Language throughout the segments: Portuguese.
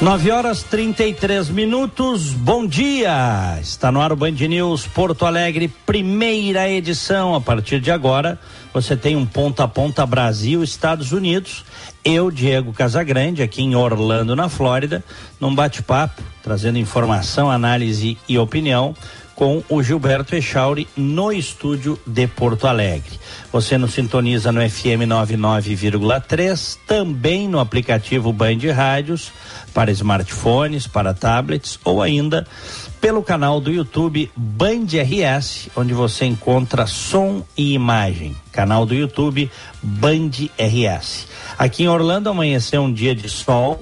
9 horas 33 minutos, bom dia! Está no ar o Band News Porto Alegre, primeira edição. A partir de agora, você tem um ponta a ponta Brasil, Estados Unidos. Eu, Diego Casagrande, aqui em Orlando, na Flórida, num bate-papo, trazendo informação, análise e opinião com o Gilberto Echauri no estúdio de Porto Alegre. Você nos sintoniza no FM 99,3, também no aplicativo Band Rádios para smartphones, para tablets ou ainda pelo canal do YouTube Band RS, onde você encontra som e imagem. Canal do YouTube Band RS. Aqui em Orlando amanheceu um dia de sol,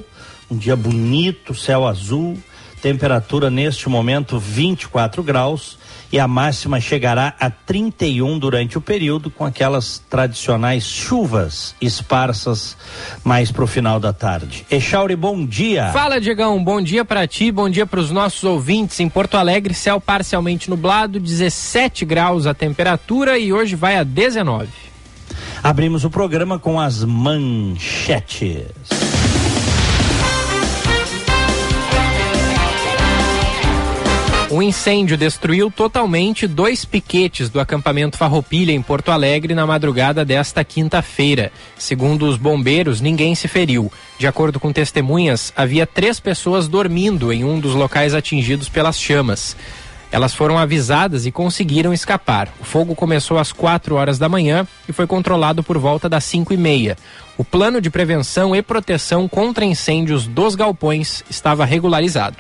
um dia bonito, céu azul, temperatura neste momento 24 graus e a máxima chegará a 31 durante o período, com aquelas tradicionais chuvas esparsas mais para o final da tarde. Echauri, bom dia. Fala, Diegão, bom dia para ti, bom dia para os nossos ouvintes. Em Porto Alegre, céu parcialmente nublado, 17 graus a temperatura e hoje vai a 19. Abrimos o programa com as manchetes. Um incêndio destruiu totalmente dois piquetes do acampamento Farroupilha em Porto Alegre na madrugada desta quinta-feira. Segundo os bombeiros, ninguém se feriu. De acordo com testemunhas, havia três pessoas dormindo em um dos locais atingidos pelas chamas. Elas foram avisadas e conseguiram escapar. O fogo começou às 4 horas da manhã e foi controlado por volta das 5 e meia. O plano de prevenção e proteção contra incêndios dos galpões estava regularizado.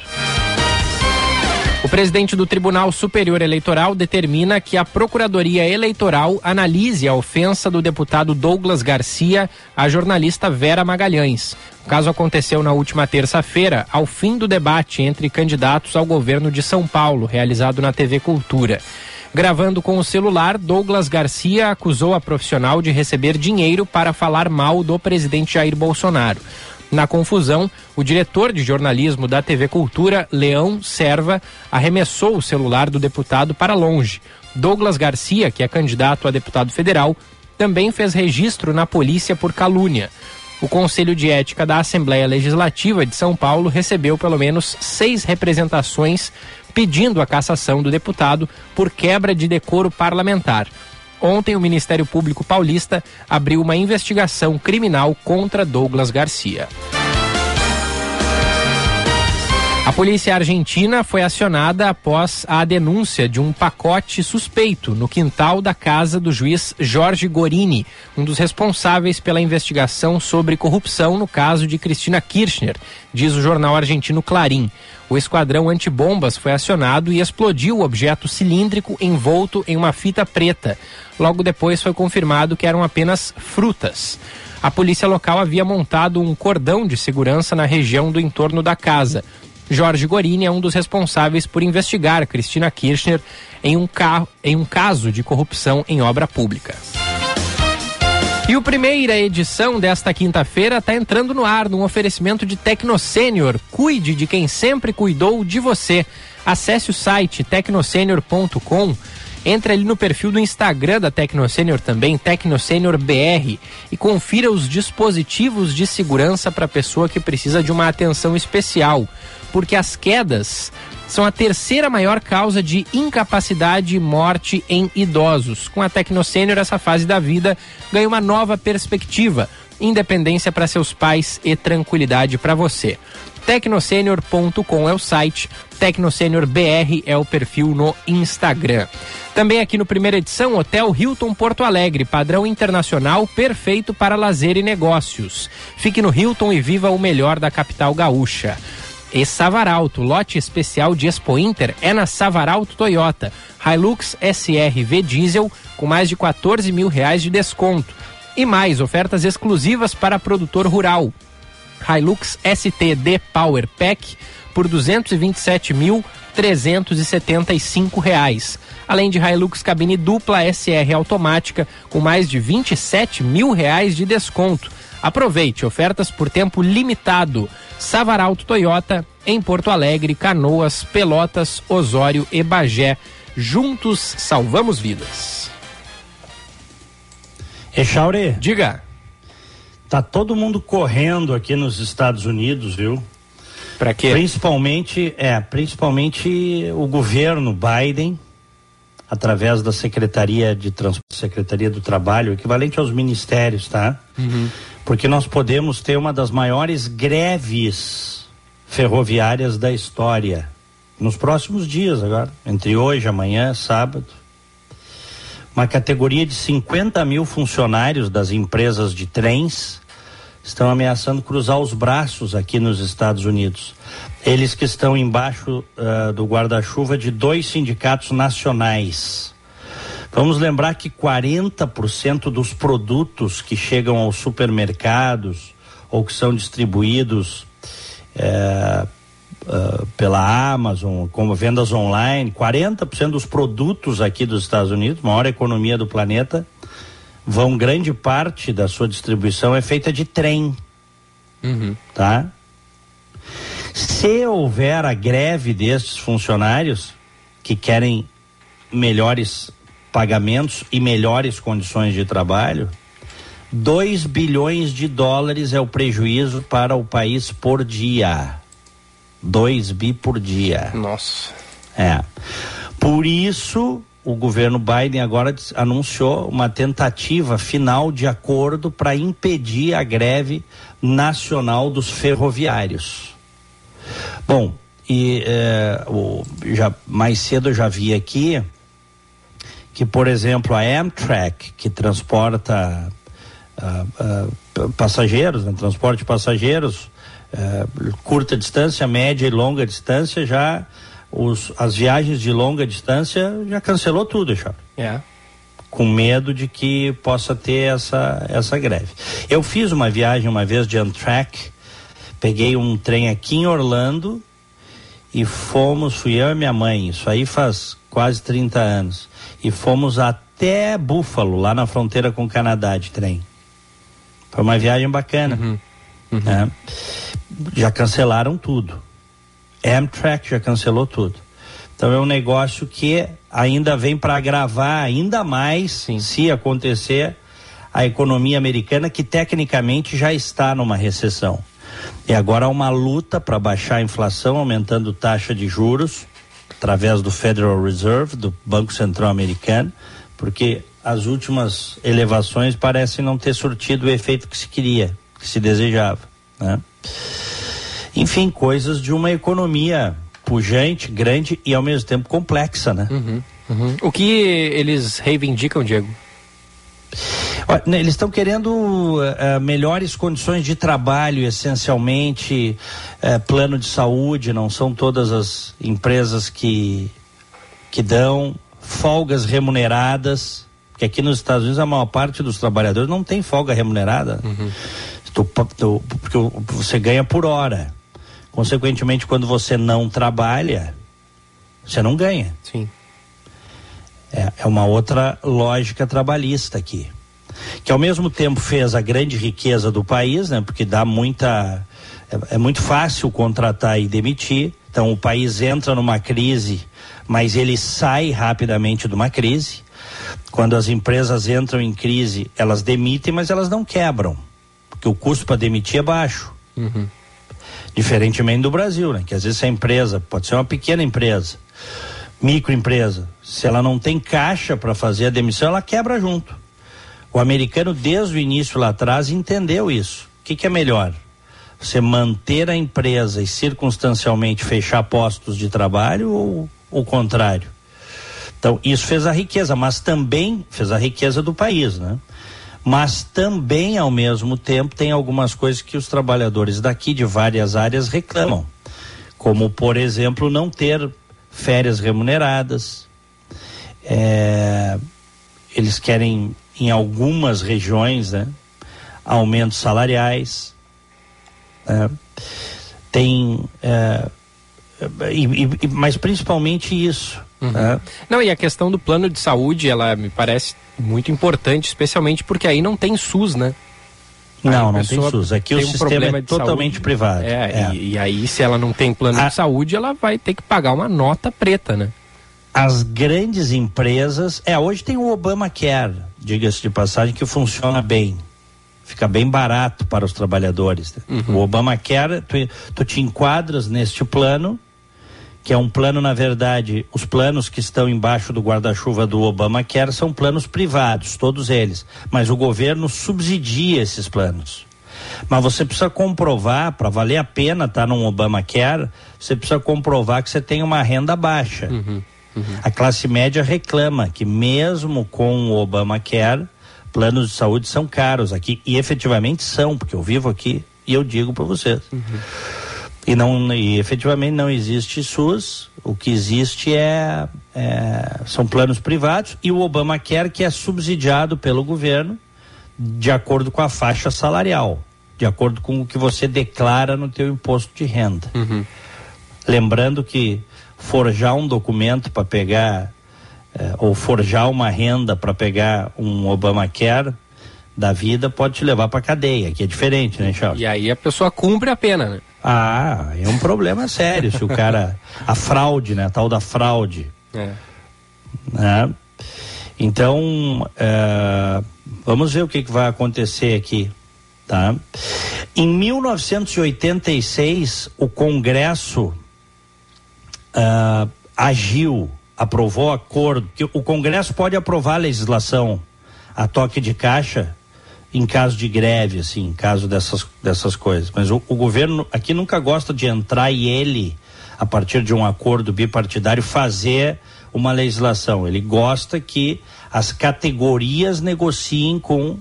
O presidente do Tribunal Superior Eleitoral determina que a Procuradoria Eleitoral analise a ofensa do deputado Douglas Garcia à jornalista Vera Magalhães. O caso aconteceu na última terça-feira, ao fim do debate entre candidatos ao governo de São Paulo, realizado na TV Cultura. Gravando com o celular, Douglas Garcia acusou a profissional de receber dinheiro para falar mal do presidente Jair Bolsonaro. Na confusão, o diretor de jornalismo da TV Cultura, Leão Serva, arremessou o celular do deputado para longe. Douglas Garcia, que é candidato a deputado federal, também fez registro na polícia por calúnia. O Conselho de Ética da Assembleia Legislativa de São Paulo recebeu pelo menos seis representações pedindo a cassação do deputado por quebra de decoro parlamentar. Ontem, o Ministério Público Paulista abriu uma investigação criminal contra Douglas Garcia. A polícia argentina foi acionada após a denúncia de um pacote suspeito no quintal da casa do juiz Jorge Gorini, um dos responsáveis pela investigação sobre corrupção no caso de Cristina Kirchner, diz o jornal argentino Clarim. O esquadrão antibombas foi acionado e explodiu o objeto cilíndrico envolto em uma fita preta. Logo depois foi confirmado que eram apenas frutas. A polícia local havia montado um cordão de segurança na região do entorno da casa. Jorge Gorini é um dos responsáveis por investigar Cristina Kirchner em um, em um caso de corrupção em obra pública. E o primeira edição desta quinta-feira está entrando no ar num oferecimento de Tecnosênior. Cuide de quem sempre cuidou de você. Acesse o site tecnosenior.com. Entre ali no perfil do Instagram da Tecnosênior também, Tecnosênior BR, e confira os dispositivos de segurança para a pessoa que precisa de uma atenção especial porque as quedas são a terceira maior causa de incapacidade e morte em idosos. Com a Tecnocênior, essa fase da vida ganha uma nova perspectiva, independência para seus pais e tranquilidade para você. Tecnosenior.com é o site, Tecnosenior BR é o perfil no Instagram. Também aqui no primeira edição, Hotel Hilton Porto Alegre, padrão internacional perfeito para lazer e negócios. Fique no Hilton e viva o melhor da capital gaúcha e Savaralto. Lote especial de Expo Inter é na Savaralto Toyota. Hilux SRV Diesel com mais de 14 mil reais de desconto. E mais ofertas exclusivas para produtor rural. Hilux STD Power Pack por 227 mil 375 reais, além de Hilux cabine dupla SR automática com mais de 27 mil reais de desconto. Aproveite ofertas por tempo limitado. Savaralto Toyota em Porto Alegre, Canoas, Pelotas, Osório e Bagé. Juntos salvamos vidas. Echaure, Diga. tá todo mundo correndo aqui nos Estados Unidos, viu? Para quê? Principalmente, é, principalmente o governo Biden, através da Secretaria de Trans... Secretaria do Trabalho, equivalente aos ministérios, tá? Porque nós podemos ter uma das maiores greves ferroviárias da história nos próximos dias agora, entre hoje, amanhã, sábado. Uma categoria de 50 mil funcionários das empresas de trens estão ameaçando cruzar os braços aqui nos Estados Unidos. Eles que estão embaixo ah, do guarda-chuva de dois sindicatos nacionais. Vamos lembrar que 40% dos produtos que chegam aos supermercados ou que são distribuídos ah, pela Amazon, como vendas online, 40% dos produtos aqui dos Estados Unidos, maior economia do planeta, vão grande parte da sua distribuição é feita de trem, Uhum. tá? Se houver a greve destes funcionários que querem melhores pagamentos e melhores condições de trabalho, 2 bilhões de dólares é o prejuízo para o país por dia. 2 bi por dia. Nossa. É. Por isso, o governo Biden agora anunciou uma tentativa final de acordo para impedir a greve nacional dos ferroviários. Bom, e eh, o- já, mais cedo eu já vi aqui que, por exemplo, a Amtrak, que transporta ah, p- passageiros, né, transporte de passageiros, eh, curta distância, média e longa distância, já os, as viagens de longa distância já cancelou tudo, já É. com medo de que possa ter essa, essa greve. Eu fiz uma viagem uma vez de Amtrak, peguei um trem aqui em Orlando e fomos, fui eu e minha mãe, isso aí faz quase 30 anos, e fomos até Buffalo, lá na fronteira com o Canadá de trem. Foi uma viagem bacana. né? Já cancelaram tudo. Amtrak já cancelou tudo. Então é um negócio que ainda vem para agravar ainda mais, Sim. se acontecer, a economia americana, que tecnicamente já está numa recessão. E agora há uma luta para baixar a inflação, aumentando taxa de juros, através do Federal Reserve, do Banco Central Americano, porque as últimas elevações parecem não ter surtido o efeito que se queria, que se desejava. Né? Enfim, coisas de uma economia pujante, grande e ao mesmo tempo complexa, né? Uhum. O que eles reivindicam, Diego? Né, Eles estão querendo eh, melhores condições de trabalho, essencialmente, eh, plano de saúde, não são todas as empresas que, que dão folgas remuneradas, porque aqui nos Estados Unidos a maior parte dos trabalhadores não tem folga remunerada. Tu- tu- porque você ganha por hora. Consequentemente, quando você não trabalha, você não ganha. Sim. É, é uma outra lógica trabalhista aqui. Que ao mesmo tempo fez a grande riqueza do país, né? Porque dá muita. É, é muito fácil contratar e demitir. Então o país entra numa crise, mas ele sai rapidamente de uma crise. Quando as empresas entram em crise, elas demitem, mas elas não quebram. Porque o custo para demitir é baixo. Diferentemente do Brasil, né? Que às vezes a empresa pode ser uma pequena empresa, microempresa, se ela não tem caixa para fazer a demissão, ela quebra junto. O americano, desde o início lá atrás, entendeu isso. O que, que é melhor? Você manter a empresa e circunstancialmente fechar postos de trabalho ou o contrário? Então, isso fez a riqueza, mas também fez a riqueza do país, né? Mas também, ao mesmo tempo, tem algumas coisas que os trabalhadores daqui de várias áreas reclamam. Como, por exemplo, não ter férias remuneradas. É, eles querem, em algumas regiões, né, aumentos salariais. né? Tem é, e, e, mas principalmente isso. Uhum. Né? Não, e a questão do plano de saúde, ela me parece muito importante, especialmente porque aí não tem SUS, né? Não, não tem SUS. Aqui o um sistema é totalmente saúde. privado. É, é. E, e, aí, se ela não tem plano a... de saúde, ela vai ter que pagar uma nota preta, né? As grandes empresas. É, hoje tem o Obamacare, diga-se de passagem, que funciona bem. Fica bem barato para os trabalhadores. Uhum. O Obamacare, tu, tu te enquadras neste plano que é um plano, na verdade, os planos que estão embaixo do guarda-chuva do Obamacare são planos privados, todos eles. Mas o governo subsidia esses planos. Mas você precisa comprovar, para valer a pena estar tá num Obamacare, você precisa comprovar que você tem uma renda baixa. Uhum, uhum. A classe média reclama que mesmo com o Obamacare, planos de saúde são caros aqui. E efetivamente são, porque eu vivo aqui e eu digo para vocês. Uhum. E, não, e efetivamente não existe SUS, o que existe é, é, são planos privados e o Obamacare que é subsidiado pelo governo de acordo com a faixa salarial, de acordo com o que você declara no teu imposto de renda. Uhum. Lembrando que forjar um documento para pegar é, ou forjar uma renda para pegar um Obamacare da vida pode te levar para cadeia, que é diferente, né, Charles? E aí a pessoa cumpre a pena, né? Ah, é um problema sério se o cara. A fraude, né? A tal da fraude. É. Né? Então, é, vamos ver o que, que vai acontecer aqui. Tá? Em 1986, o Congresso uh, agiu, aprovou acordo, que o Congresso pode aprovar a legislação a toque de caixa em caso de greve, assim, em caso dessas, dessas coisas. Mas o, o governo aqui nunca gosta de entrar e ele, a partir de um acordo bipartidário, fazer uma legislação. Ele gosta que as categorias negociem com.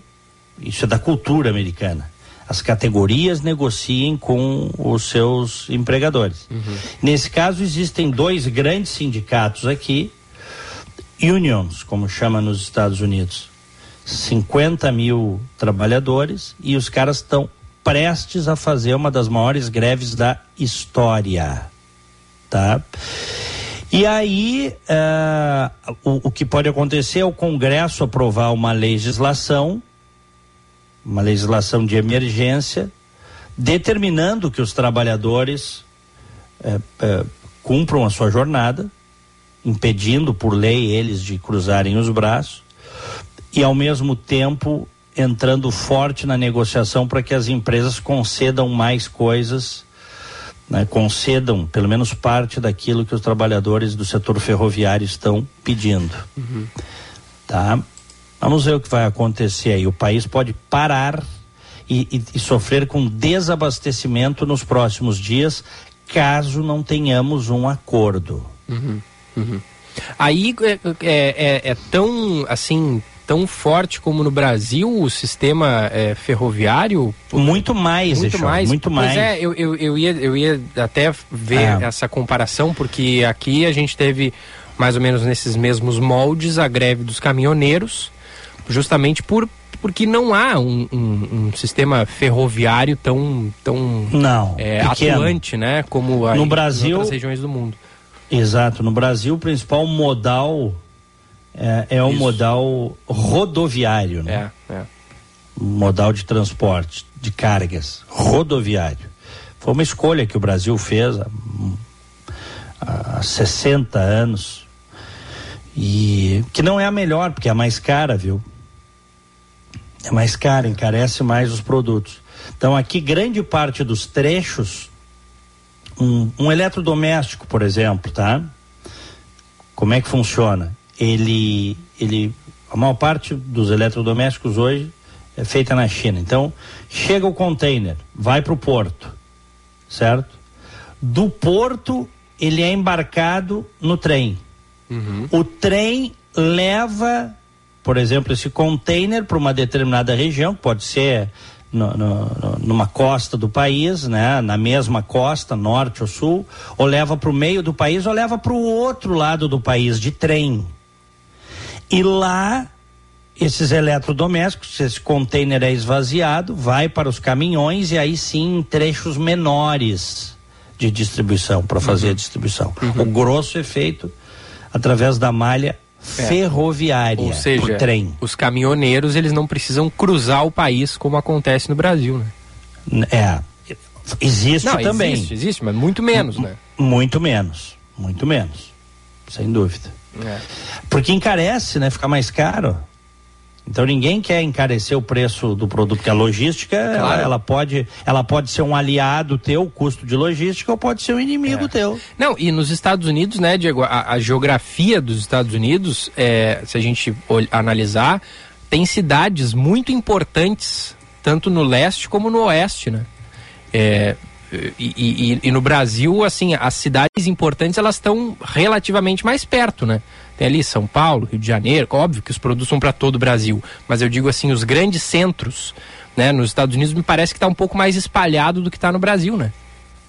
Isso é da cultura americana. As categorias negociem com os seus empregadores. Uhum. Nesse caso, existem dois grandes sindicatos aqui, unions, como chama nos Estados Unidos 50 mil trabalhadores e os caras estão prestes a fazer uma das maiores greves da história, tá? E aí, uh, o, o, que pode acontecer é o Congresso aprovar uma legislação, uma legislação de emergência, determinando que os trabalhadores uh, uh, cumpram a sua jornada, impedindo por lei eles de cruzarem os braços, e ao mesmo tempo entrando forte na negociação para que as empresas concedam mais coisas, né, concedam pelo menos parte daquilo que os trabalhadores do setor ferroviário estão pedindo. Uhum. Tá? Vamos ver o que vai acontecer aí. O país pode parar e, e, e sofrer com desabastecimento nos próximos dias, caso não tenhamos um acordo. Uhum. Uhum. Aí é, é, é, é tão assim tão forte como no Brasil o sistema é, ferroviário? Muito mais, muito mais. Muito mais. Pois é, eu, eu, eu, ia, eu ia até ver é. essa comparação, porque aqui a gente teve mais ou menos nesses mesmos moldes a greve dos caminhoneiros, justamente por porque não há um, um, um sistema ferroviário tão tão não, é, atuante, né, como no Brasil, em outras regiões do mundo. Exato, no Brasil o principal modal é, é o modal rodoviário, né? É, é. Modal de transporte, de cargas, rodoviário. Foi uma escolha que o Brasil fez há, há 60 anos. E que não é a melhor, porque é a mais cara, viu? É mais cara, encarece mais os produtos. Então aqui grande parte dos trechos, um, um eletrodoméstico, por exemplo, tá? Como é que funciona? Ele, ele, a maior parte dos eletrodomésticos hoje é feita na China. Então, chega o container, vai para o porto, certo? Do porto, ele é embarcado no trem. Uhum. O trem leva, por exemplo, esse container para uma determinada região, pode ser no, no, numa costa do país, né? na mesma costa, norte ou sul, ou leva para o meio do país, ou leva para o outro lado do país, de trem. E lá, esses eletrodomésticos, esse container é esvaziado, vai para os caminhões e aí sim em trechos menores de distribuição para fazer uhum. a distribuição. Uhum. O grosso é feito através da malha é. ferroviária, Ou seja, por trem. Os caminhoneiros eles não precisam cruzar o país como acontece no Brasil, né? É. Existe não, também. Existe, existe, mas muito menos, né? Muito menos, muito menos, sem dúvida. É. Porque encarece, né? Fica mais caro. Então ninguém quer encarecer o preço do produto, porque a logística claro. ela, ela, pode, ela pode ser um aliado teu, o custo de logística, ou pode ser um inimigo é. teu. Não, e nos Estados Unidos, né, Diego, a, a geografia dos Estados Unidos, é, se a gente analisar, tem cidades muito importantes, tanto no leste como no oeste, né? É, e, e, e, no Brasil, assim, as cidades importantes elas estão relativamente mais perto, né? Tem ali São Paulo, Rio de Janeiro, óbvio que os produtos são para todo o Brasil, mas eu digo assim, os grandes centros, né, nos Estados Unidos me parece que está um pouco mais espalhado do que está no Brasil, né?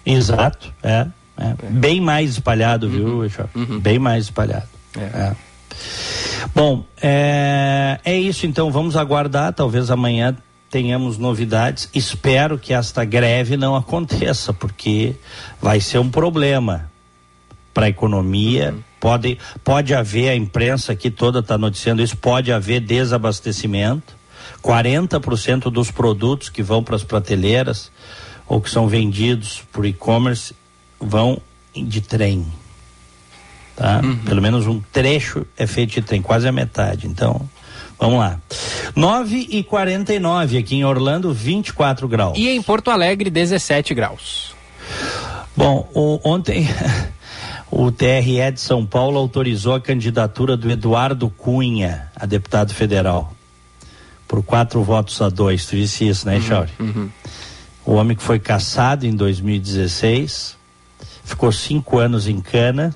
Exato, é, é. é. bem mais espalhado, viu, uhum. uhum. Bem mais espalhado. É. é. Bom, é, é isso então, vamos aguardar, talvez amanhã tenhamos novidades. Espero que esta greve não aconteça, porque vai ser um problema para a economia. Uhum. Pode, pode haver, a imprensa aqui toda está noticiando isso, pode haver desabastecimento. 40% dos produtos que vão para as prateleiras ou que são vendidos por e-commerce vão de trem. Tá? Uhum. Pelo menos um trecho é feito de trem, quase a metade. Então, Vamos lá. 9 e 49 aqui em Orlando, 24 graus. E em Porto Alegre, 17 graus. Bom, o, ontem o TRE de São Paulo autorizou a candidatura do Eduardo Cunha a deputado federal. Por quatro votos a dois. Tu disse isso, né, Chauri? Uhum, uhum. O homem que foi caçado em 2016, ficou cinco anos em cana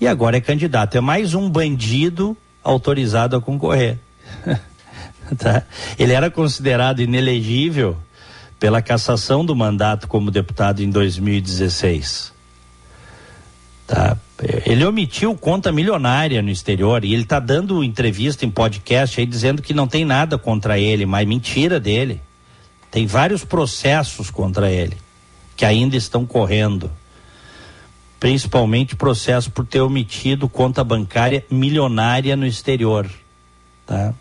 e agora é candidato. É mais um bandido autorizado a concorrer. tá? Ele era considerado inelegível pela cassação do mandato como deputado em 2016. Tá? Ele omitiu conta milionária no exterior e ele está dando entrevista em podcast aí dizendo que não tem nada contra ele, mas mentira dele. Tem vários processos contra ele que ainda estão correndo principalmente processo por ter omitido conta bancária milionária no exterior, tá?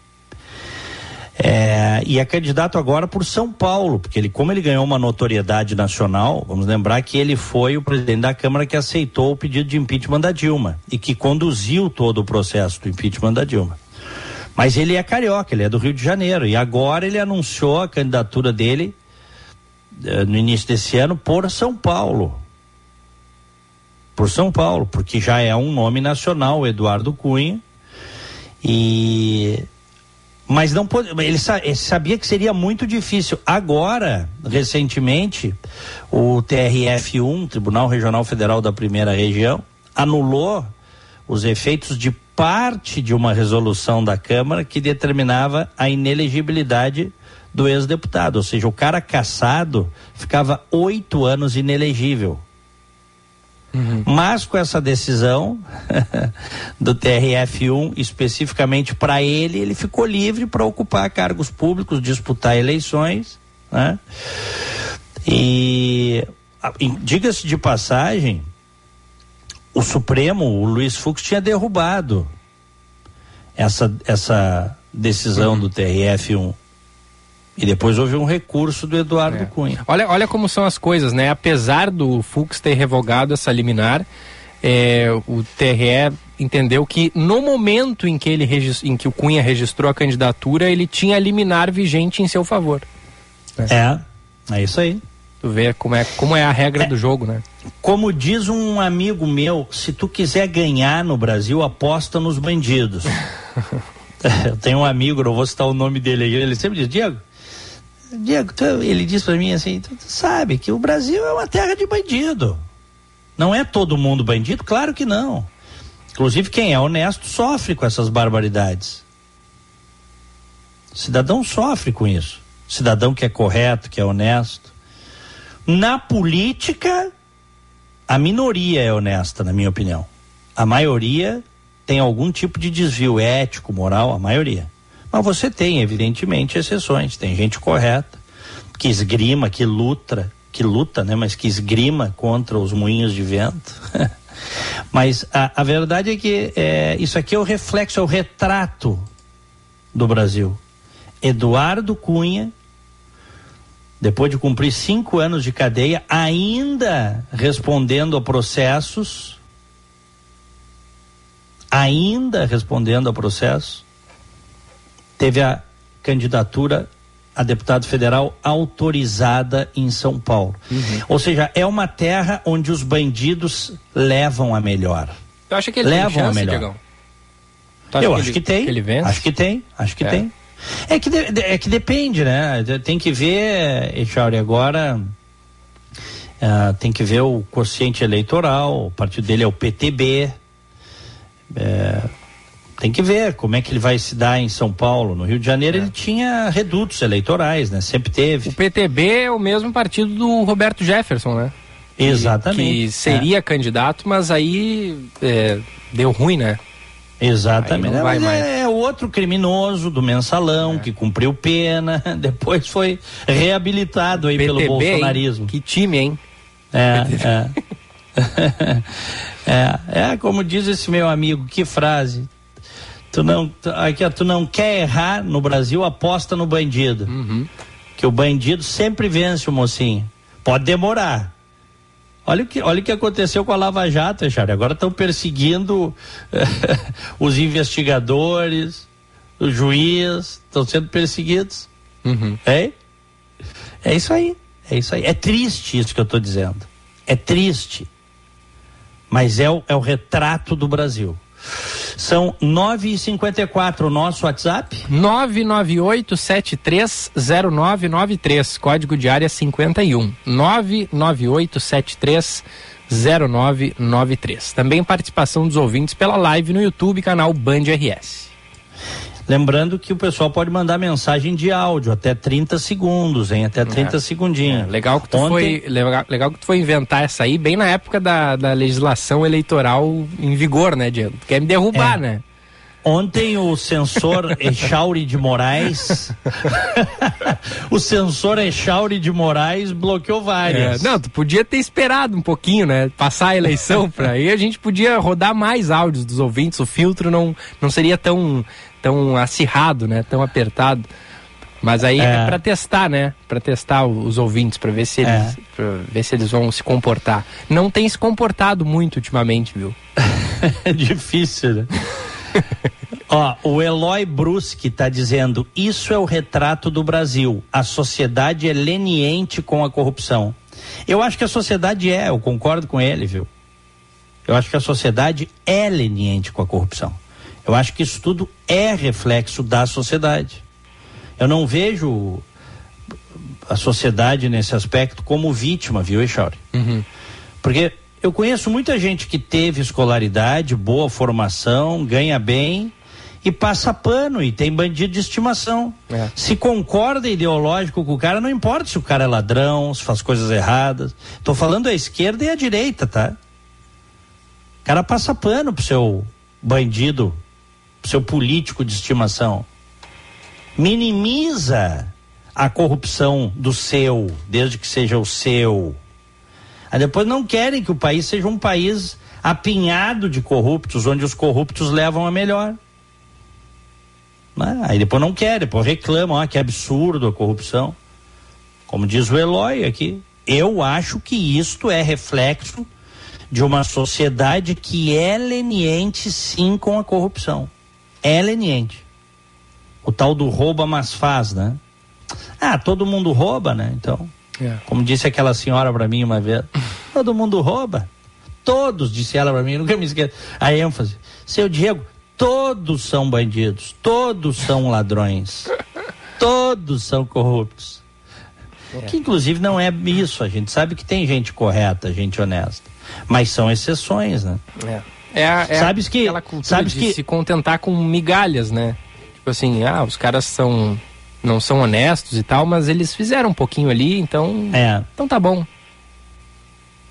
É, e é candidato agora por São Paulo, porque ele, como ele ganhou uma notoriedade nacional, vamos lembrar que ele foi o presidente da Câmara que aceitou o pedido de impeachment da Dilma e que conduziu todo o processo do impeachment da Dilma. Mas ele é carioca, ele é do Rio de Janeiro e agora ele anunciou a candidatura dele eh, no início desse ano por São Paulo por São Paulo, porque já é um nome nacional, Eduardo Cunha. E mas não pode, ele, ele, sabia que seria muito difícil. Agora, recentemente, o TRF1, Tribunal Regional Federal da Primeira Região, anulou os efeitos de parte de uma resolução da Câmara que determinava a inelegibilidade do ex-deputado. Ou seja, o cara caçado ficava oito anos inelegível. Uhum. Mas com essa decisão do TRF1, especificamente para ele, ele ficou livre para ocupar cargos públicos, disputar eleições. Né? E, diga-se de passagem, o Supremo, o Luiz Fux, tinha derrubado essa, essa decisão uhum. do TRF1. E depois houve um recurso do Eduardo é. Cunha. Olha, olha como são as coisas, né? Apesar do Fux ter revogado essa liminar, é, o TRE entendeu que no momento em que, ele em que o Cunha registrou a candidatura, ele tinha liminar vigente em seu favor. É, é, é isso aí. Tu vê como é, como é a regra é, do jogo, né? Como diz um amigo meu, se tu quiser ganhar no Brasil, aposta nos bandidos. Eu tenho um amigo, não vou citar o nome dele aí, ele sempre diz, Diego, Diego, tu, ele disse para mim assim: tu, tu sabe que o Brasil é uma terra de bandido. Não é todo mundo bandido? Claro que não. Inclusive, quem é honesto sofre com essas barbaridades. Cidadão sofre com isso. Cidadão que é correto, que é honesto. Na política, a minoria é honesta, na minha opinião. A maioria tem algum tipo de desvio ético, moral, a maioria. Mas você tem, evidentemente, exceções. Tem gente correta, que esgrima, que luta, que luta, né? Mas que esgrima contra os moinhos de vento. mas a, a, verdade é que é, isso aqui é o reflexo, é o retrato do Brasil. Eduardo Cunha, depois de cumprir cinco anos de cadeia, ainda respondendo a processos, ainda respondendo a processos, teve a candidatura a deputado federal autorizada em São Paulo. Uhum. Ou seja, é uma terra onde os bandidos levam a melhor. Eu acho que ele levam chance, a melhor. Eu acho que, que tem. Que acho que tem. Acho que é. tem. É que, de, é que depende, né? Tem que ver, Echauri, agora. Uh, tem que ver o quociente eleitoral, o partido dele é o PTB. É, tem que ver como é que ele vai se dar em São Paulo. No Rio de Janeiro é. ele tinha redutos eleitorais, né? Sempre teve. O PTB é o mesmo partido do Roberto Jefferson, né? Exatamente. Que, que seria é. candidato, mas aí é, deu ruim, né? Exatamente. Não vai mais. É, outro criminoso do mensalão é. que cumpriu pena, depois foi reabilitado aí PTB, pelo bolsonarismo. Hein? Que time, hein? É, é. é, é como diz esse meu amigo, que frase. Tu não, tu, aqui, tu não quer errar no Brasil, aposta no bandido. Uhum. Que o bandido sempre vence o mocinho. Pode demorar, Olha o que, olha o que aconteceu com a Lava Jato, Charlie. Agora estão perseguindo os investigadores, os juízes, estão sendo perseguidos. Uhum. É? É isso aí. É isso aí. É triste isso que eu estou dizendo. É triste. Mas é o, é o retrato do Brasil. São 9h54 o nosso WhatsApp. 998730993, código de área 51. 998730993. Também participação dos ouvintes pela live no YouTube, canal Band RS. Lembrando que o pessoal pode mandar mensagem de áudio até 30 segundos, hein? Até 30 é, segundinhos. É, legal, que tu Ontem... foi, legal, legal, que tu foi inventar essa aí bem na época da, da legislação eleitoral em vigor, né, Diego? Quer me derrubar, é. né? Ontem o sensor Echauri de Moraes, o sensor Echauri de Moraes bloqueou várias. É, não, tu podia ter esperado um pouquinho, né? Passar a eleição para aí a gente podia rodar mais áudios dos ouvintes, o filtro não, não seria tão tão acirrado, né? Tão apertado. Mas aí é, é para testar, né? Para testar os ouvintes, para ver se eles, é. ver se eles vão se comportar. Não tem se comportado muito ultimamente, viu? é difícil, né? Ó, o Eloy Bruschi está dizendo: isso é o retrato do Brasil. A sociedade é leniente com a corrupção. Eu acho que a sociedade é, eu concordo com ele, viu? Eu acho que a sociedade é leniente com a corrupção. Eu acho que isso tudo é reflexo da sociedade. Eu não vejo a sociedade nesse aspecto como vítima, viu, Echauri? Uhum. Porque eu conheço muita gente que teve escolaridade, boa formação, ganha bem e passa pano e tem bandido de estimação. É. Se concorda ideológico com o cara, não importa se o cara é ladrão, se faz coisas erradas. Estou falando a esquerda e a direita, tá? O cara passa pano pro seu bandido seu político de estimação. Minimiza a corrupção do seu, desde que seja o seu. Aí depois não querem que o país seja um país apinhado de corruptos, onde os corruptos levam a melhor. Aí depois não querem, depois reclamam, ah, que absurdo a corrupção. Como diz o Eloy aqui, eu acho que isto é reflexo de uma sociedade que é leniente sim com a corrupção é leniente. O tal do rouba, mas faz, né? Ah, todo mundo rouba, né? Então, é. como disse aquela senhora para mim uma vez, todo mundo rouba. Todos, disse ela para mim, nunca me esqueço. A ênfase. Seu Diego, todos são bandidos, todos são ladrões, todos são corruptos. É. Que inclusive não é isso, a gente sabe que tem gente correta, gente honesta, mas são exceções, né? É. É, é sabes que, aquela cultura sabes de que... se contentar com migalhas, né? Tipo assim, ah, os caras são não são honestos e tal, mas eles fizeram um pouquinho ali, então, é. então tá bom.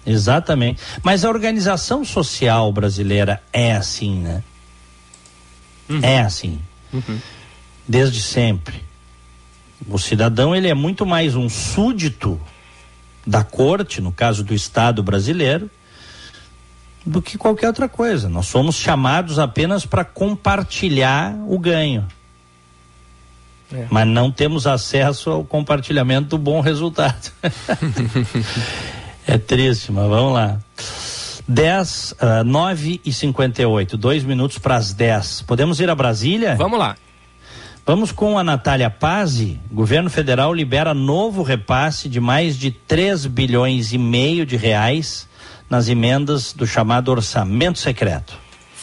Exatamente. Mas a organização social brasileira é assim, né? Uhum. É assim. Uhum. Desde sempre. O cidadão ele é muito mais um súdito da corte, no caso do Estado brasileiro, do que qualquer outra coisa. Nós somos chamados apenas para compartilhar o ganho. É. Mas não temos acesso ao compartilhamento do bom resultado. é triste, mas vamos lá. 10, uh, 9 e 58, dois minutos para as 10. Podemos ir a Brasília? Vamos lá. Vamos com a Natália Pazzi. Governo federal libera novo repasse de mais de 3 bilhões e meio de reais nas emendas do chamado orçamento secreto.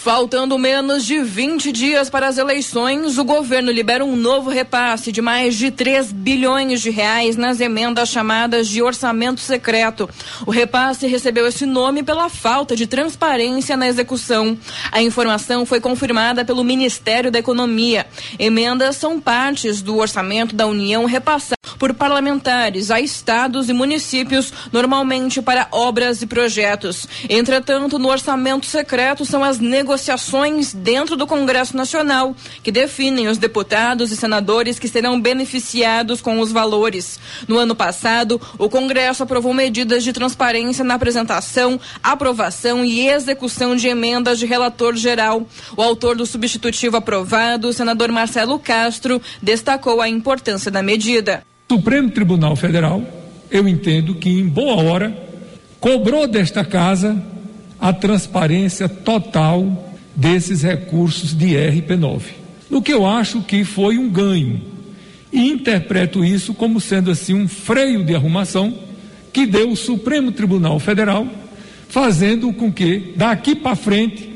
Faltando menos de 20 dias para as eleições, o governo libera um novo repasse de mais de 3 bilhões de reais nas emendas chamadas de orçamento secreto. O repasse recebeu esse nome pela falta de transparência na execução. A informação foi confirmada pelo Ministério da Economia. Emendas são partes do orçamento da União repassado por parlamentares a estados e municípios, normalmente para obras e projetos. Entretanto, no orçamento secreto são as negociações negociações dentro do Congresso Nacional, que definem os deputados e senadores que serão beneficiados com os valores. No ano passado, o Congresso aprovou medidas de transparência na apresentação, aprovação e execução de emendas de relator geral. O autor do substitutivo aprovado, o senador Marcelo Castro, destacou a importância da medida. Supremo Tribunal Federal, eu entendo que em boa hora cobrou desta casa a transparência total desses recursos de RP9. No que eu acho que foi um ganho. E interpreto isso como sendo assim um freio de arrumação que deu o Supremo Tribunal Federal, fazendo com que daqui para frente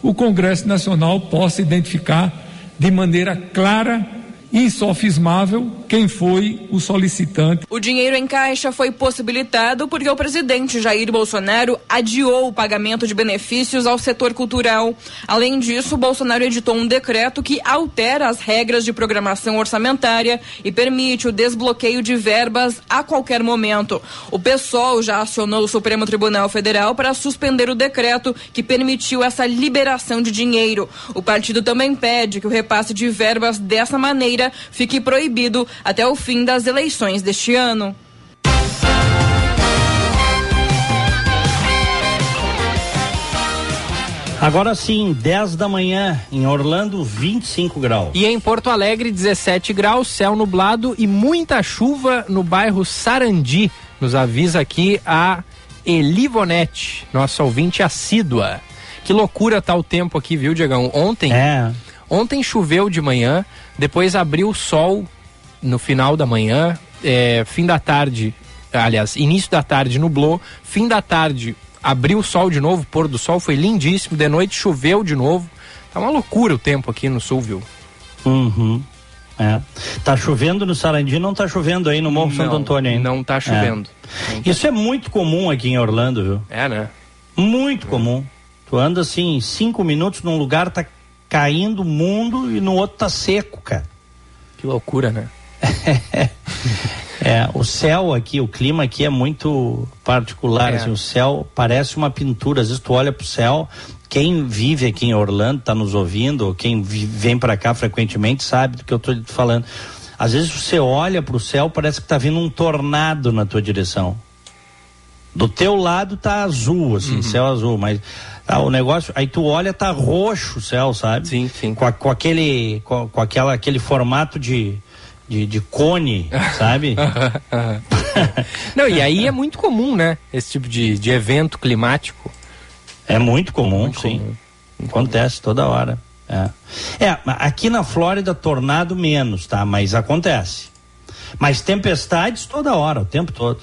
o Congresso Nacional possa identificar de maneira clara insofismável quem foi o solicitante. O dinheiro em caixa foi possibilitado porque o presidente Jair Bolsonaro adiou o pagamento de benefícios ao setor cultural. Além disso, Bolsonaro editou um decreto que altera as regras de programação orçamentária e permite o desbloqueio de verbas a qualquer momento. O PSOL já acionou o Supremo Tribunal Federal para suspender o decreto que permitiu essa liberação de dinheiro. O partido também pede que o repasse de verbas dessa maneira fique proibido até o fim das eleições deste ano. Agora sim, 10 da manhã, em Orlando, 25 graus. E em Porto Alegre, 17 graus, céu nublado e muita chuva no bairro Sarandi. Nos avisa aqui a Elivonete, nossa ouvinte assídua. Que loucura tá o tempo aqui, viu, Diegão? Ontem. É. Ontem choveu de manhã, depois abriu o sol no final da manhã, é, fim da tarde, aliás, início da tarde nublou, fim da tarde abriu o sol de novo, pôr do sol foi lindíssimo, de noite choveu de novo. Tá uma loucura o tempo aqui no sul, viu? Uhum. É. Tá chovendo no Sarandi, não tá chovendo aí no Morro não, Santo Antônio ainda. Não tá chovendo. É. Não tá. Isso é muito comum aqui em Orlando, viu? É, né? Muito é. comum. Tu anda assim, cinco minutos num lugar, tá caindo o mundo e no outro tá seco, cara. Que loucura, né? é, o céu aqui, o clima aqui é muito particular, é. assim, o céu parece uma pintura, às vezes tu olha pro céu, quem vive aqui em Orlando, tá nos ouvindo, ou quem vem para cá frequentemente sabe do que eu tô falando. Às vezes você olha pro céu, parece que tá vindo um tornado na tua direção. Do teu lado tá azul, assim, uhum. céu azul, mas ah, o negócio, aí tu olha, tá roxo o céu, sabe? Sim, sim. Com, a, com aquele, com, com, aquela, aquele formato de, de, de cone, sabe? Não, e aí é muito comum, né? Esse tipo de, de evento climático. É muito comum, muito sim. Comum. Acontece toda hora. É. é, aqui na Flórida, tornado menos, tá? Mas acontece. Mas tempestades toda hora, o tempo todo.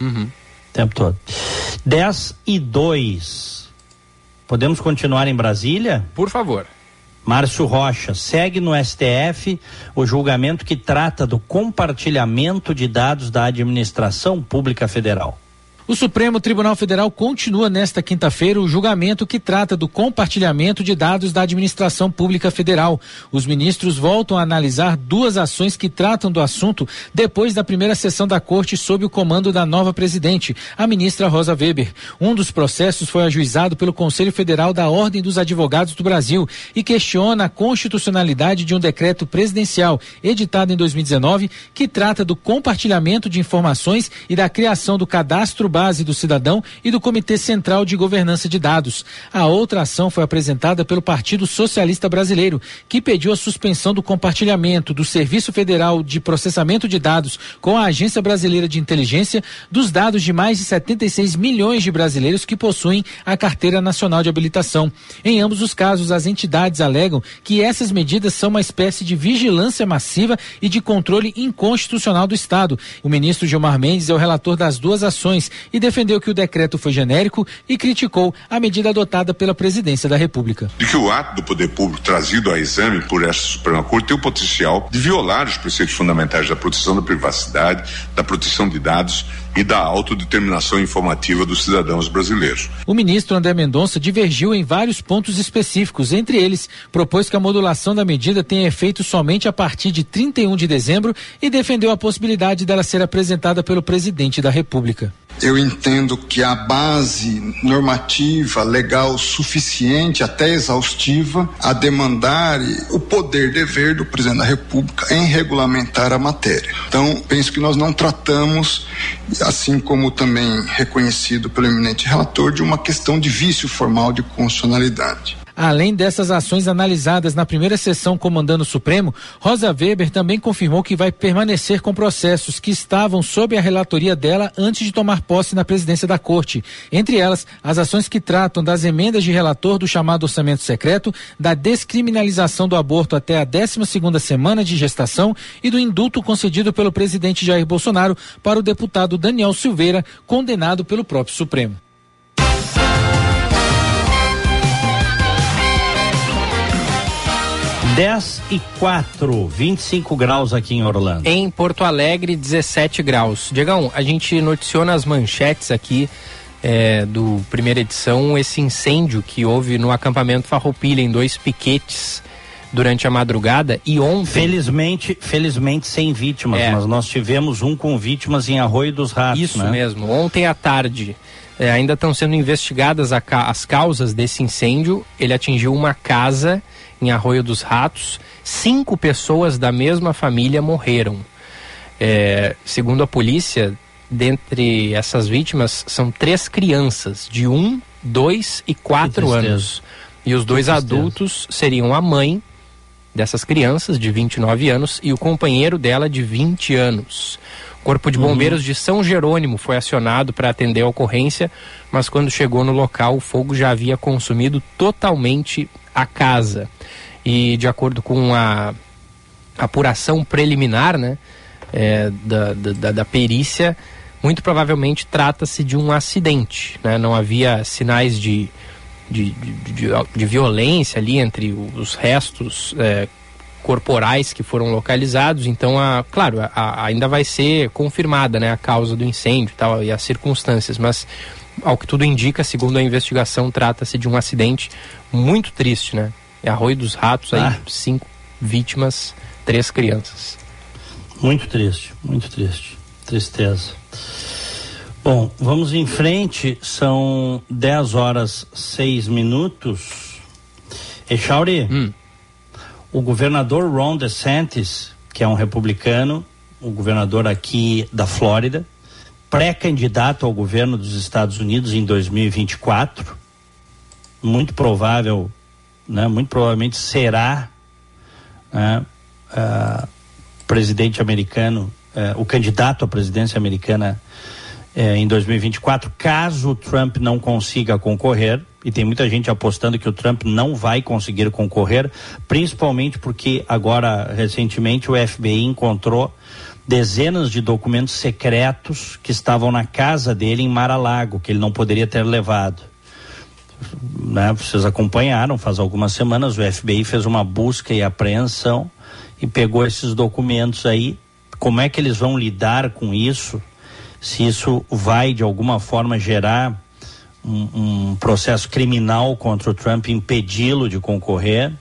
Uhum. O tempo todo. 10 e 2. Podemos continuar em Brasília? Por favor. Márcio Rocha, segue no STF o julgamento que trata do compartilhamento de dados da administração pública federal. O Supremo Tribunal Federal continua nesta quinta-feira o julgamento que trata do compartilhamento de dados da administração pública federal. Os ministros voltam a analisar duas ações que tratam do assunto depois da primeira sessão da corte sob o comando da nova presidente, a ministra Rosa Weber. Um dos processos foi ajuizado pelo Conselho Federal da Ordem dos Advogados do Brasil e questiona a constitucionalidade de um decreto presidencial editado em 2019 que trata do compartilhamento de informações e da criação do cadastro básico base do cidadão e do Comitê Central de Governança de Dados. A outra ação foi apresentada pelo Partido Socialista Brasileiro, que pediu a suspensão do compartilhamento do Serviço Federal de Processamento de Dados com a Agência Brasileira de Inteligência dos dados de mais de 76 milhões de brasileiros que possuem a Carteira Nacional de Habilitação. Em ambos os casos, as entidades alegam que essas medidas são uma espécie de vigilância massiva e de controle inconstitucional do Estado. O ministro Gilmar Mendes é o relator das duas ações e defendeu que o decreto foi genérico e criticou a medida adotada pela presidência da República. De que o ato do poder público trazido a exame por esta Suprema Corte tem o potencial de violar os preceitos fundamentais da proteção da privacidade, da proteção de dados e da autodeterminação informativa dos cidadãos brasileiros. O ministro André Mendonça divergiu em vários pontos específicos. Entre eles, propôs que a modulação da medida tenha efeito somente a partir de 31 de dezembro e defendeu a possibilidade dela ser apresentada pelo presidente da República. Eu entendo que a base normativa, legal suficiente, até exaustiva, a demandar o poder dever do presidente da República em regulamentar a matéria. Então, penso que nós não tratamos, assim como também reconhecido pelo eminente relator, de uma questão de vício formal de constitucionalidade. Além dessas ações analisadas na primeira sessão comandando o Supremo, Rosa Weber também confirmou que vai permanecer com processos que estavam sob a relatoria dela antes de tomar posse na presidência da Corte. Entre elas, as ações que tratam das emendas de relator do chamado orçamento secreto, da descriminalização do aborto até a 12 segunda semana de gestação e do indulto concedido pelo presidente Jair Bolsonaro para o deputado Daniel Silveira, condenado pelo próprio Supremo. 10 e 4, 25 graus aqui em Orlando. Em Porto Alegre, 17 graus. Diegão, a gente noticiou nas manchetes aqui é, do primeira edição esse incêndio que houve no acampamento Farroupilha em dois piquetes durante a madrugada e ontem. Felizmente, felizmente sem vítimas, é. mas nós tivemos um com vítimas em Arroio dos Ratos. Isso né? mesmo. Ontem à tarde. É, ainda estão sendo investigadas a, as causas desse incêndio. Ele atingiu uma casa em Arroio dos Ratos, cinco pessoas da mesma família morreram. É, segundo a polícia, dentre essas vítimas são três crianças de um, dois e quatro anos. E os dois adultos seriam a mãe dessas crianças, de 29 anos, e o companheiro dela, de 20 anos. O Corpo de uhum. Bombeiros uhum. de São Jerônimo foi acionado para atender a ocorrência, mas quando chegou no local, o fogo já havia consumido totalmente a casa. E de acordo com a apuração preliminar né, é, da, da, da perícia, muito provavelmente trata-se de um acidente. Né? Não havia sinais de, de, de, de, violência ali entre os restos é, corporais que foram localizados. Então, a, claro, a, a, ainda vai ser confirmada né, a causa do incêndio e, tal, e as circunstâncias, mas ao que tudo indica, segundo a investigação, trata-se de um acidente muito triste, né? É Arroio dos Ratos, ah. aí cinco vítimas, três crianças. Muito triste, muito triste. Tristeza. Bom, vamos em frente, são 10 horas 6 minutos. Echauri, hum. O governador Ron DeSantis, que é um republicano, o governador aqui da Flórida, pré-candidato ao governo dos Estados Unidos em 2024, muito provável né, muito provavelmente será né, uh, presidente americano, uh, o candidato à presidência americana uh, em 2024, caso o Trump não consiga concorrer, e tem muita gente apostando que o Trump não vai conseguir concorrer, principalmente porque agora, recentemente, o FBI encontrou dezenas de documentos secretos que estavam na casa dele em Mar-a-Lago, que ele não poderia ter levado né, vocês acompanharam, faz algumas semanas o FBI fez uma busca e apreensão e pegou esses documentos aí. Como é que eles vão lidar com isso? Se isso vai de alguma forma gerar um, um processo criminal contra o Trump, impedi-lo de concorrer.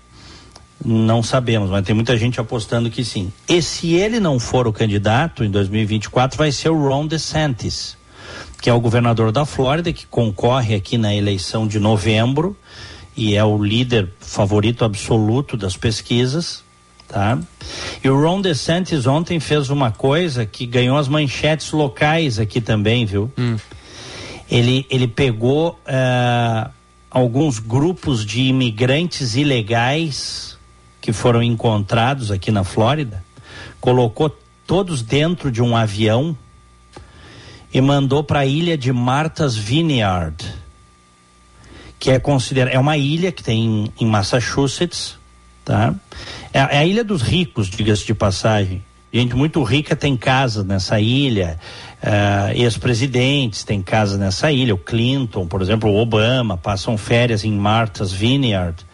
Não sabemos, mas tem muita gente apostando que sim. E se ele não for o candidato em 2024, vai ser o Ron DeSantis, que é o governador da Flórida, que concorre aqui na eleição de novembro e é o líder favorito absoluto das pesquisas, tá? E o Ron DeSantis ontem fez uma coisa que ganhou as manchetes locais aqui também, viu? Hum. Ele, ele pegou uh, alguns grupos de imigrantes ilegais que foram encontrados aqui na Flórida, colocou todos dentro de um avião e mandou para a ilha de Martha's Vineyard, que é considerada é uma ilha que tem em Massachusetts, tá? É, é a ilha dos ricos, diga-se de passagem. Gente muito rica tem casa nessa ilha, uh, ex-presidentes têm casa nessa ilha, o Clinton, por exemplo, o Obama, passam férias em Martha's Vineyard.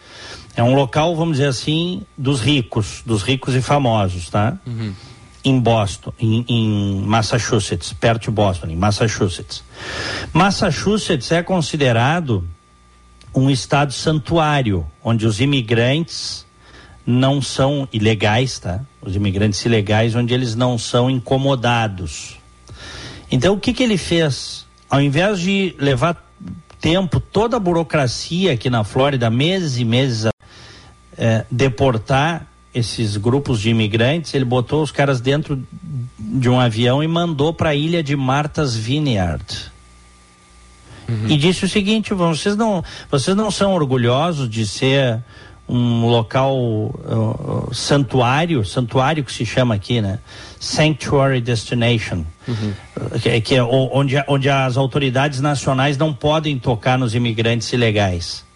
É um local, vamos dizer assim, dos ricos, dos ricos e famosos, tá? Uhum. Em Boston, em, em, Massachusetts, perto de Boston, em Massachusetts. Massachusetts é considerado um estado santuário, onde os imigrantes não são ilegais, tá? Os imigrantes ilegais, onde eles não são incomodados. Então, o que que ele fez? Ao invés de levar tempo, toda a burocracia aqui na Flórida, meses e meses é, deportar esses grupos de imigrantes, ele botou os caras dentro de um avião e mandou para a ilha de Martha's Vineyard. Uhum. E disse o seguinte: vocês não, vocês não são orgulhosos de ser um local uh, santuário, santuário que se chama aqui, né? Sanctuary Destination, uhum. que, que, é onde, onde as autoridades nacionais não podem tocar nos imigrantes ilegais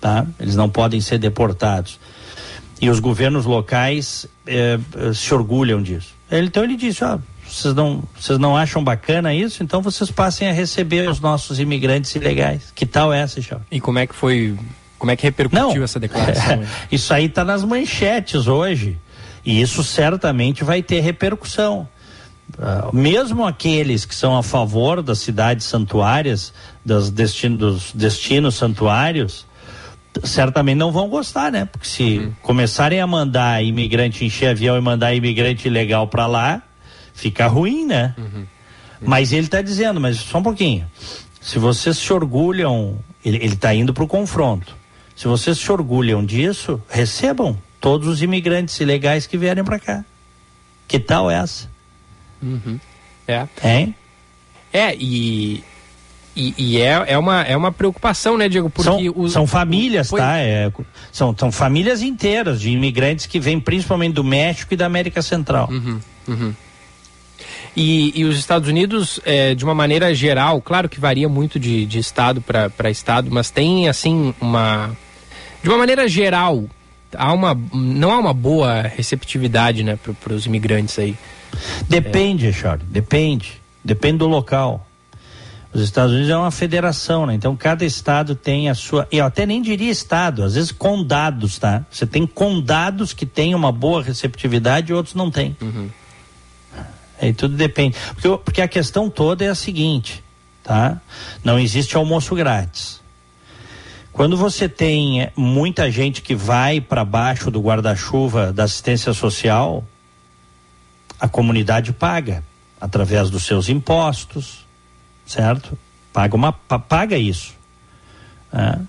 tá? Eles não podem ser deportados. E os governos locais eh, eh se orgulham disso. Então ele disse, ó, vocês não, vocês não acham bacana isso? Então vocês passem a receber os nossos imigrantes ilegais. Que tal essa, Chão? E como é que foi, como é que repercutiu não, essa declaração? isso aí está nas manchetes hoje. E isso certamente vai ter repercussão. Uh, mesmo aqueles que são a favor das cidades santuárias, das destino, dos destinos santuários, certamente não vão gostar, né? Porque se uhum. começarem a mandar imigrante encher avião e mandar imigrante ilegal para lá, fica ruim, né? Uhum. Uhum. Mas ele está dizendo, mas só um pouquinho. Se vocês se orgulham, ele está indo para o confronto. Se vocês se orgulham disso, recebam todos os imigrantes ilegais que vierem para cá. Que tal essa? Uhum. É. Hein? É, e e, e, é, é, uma, é uma preocupação, né, Diego? Porque são, os, são famílias, tá? É, são, são famílias inteiras de imigrantes que vêm principalmente do México e da América Central. Uhum, uhum. E, e, os Estados Unidos, é, de uma maneira geral, claro que varia muito de, de estado para estado, mas tem, assim, uma. De uma maneira geral, há uma, não há uma boa receptividade né, para os imigrantes aí. Depende, é. Charles, depende. Depende do local. Os Estados Unidos é uma federação, né? Então cada estado tem a sua. Eu até nem diria estado, às vezes condados, tá? Você tem condados que têm uma boa receptividade e outros não têm. Uhum. Aí tudo depende. Porque, porque a questão toda é a seguinte, tá? Não existe almoço grátis. Quando você tem muita gente que vai para baixo do guarda-chuva da assistência social, a comunidade paga através dos seus impostos, certo? Paga, uma, paga isso. Né?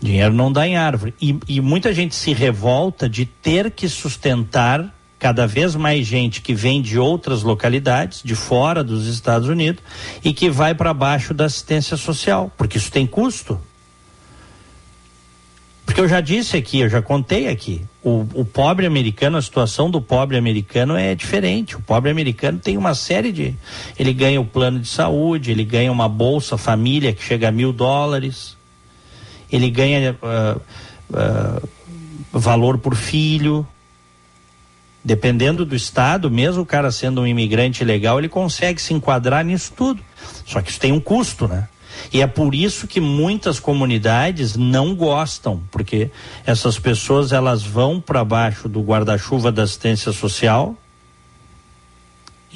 Dinheiro não dá em árvore. E, e muita gente se revolta de ter que sustentar cada vez mais gente que vem de outras localidades, de fora dos Estados Unidos, e que vai para baixo da assistência social, porque isso tem custo. Porque eu já disse aqui, eu já contei aqui, o, o, pobre americano, a situação do pobre americano é diferente. O pobre americano tem uma série de. Ele ganha o plano de saúde, ele ganha uma bolsa família que chega a mil dólares, ele ganha uh, uh, valor por filho. Dependendo do estado, mesmo o cara sendo um imigrante legal, ele consegue se enquadrar nisso tudo. Só que isso tem um custo, né? E é por isso que muitas comunidades não gostam, porque essas pessoas elas vão para baixo do guarda-chuva da assistência social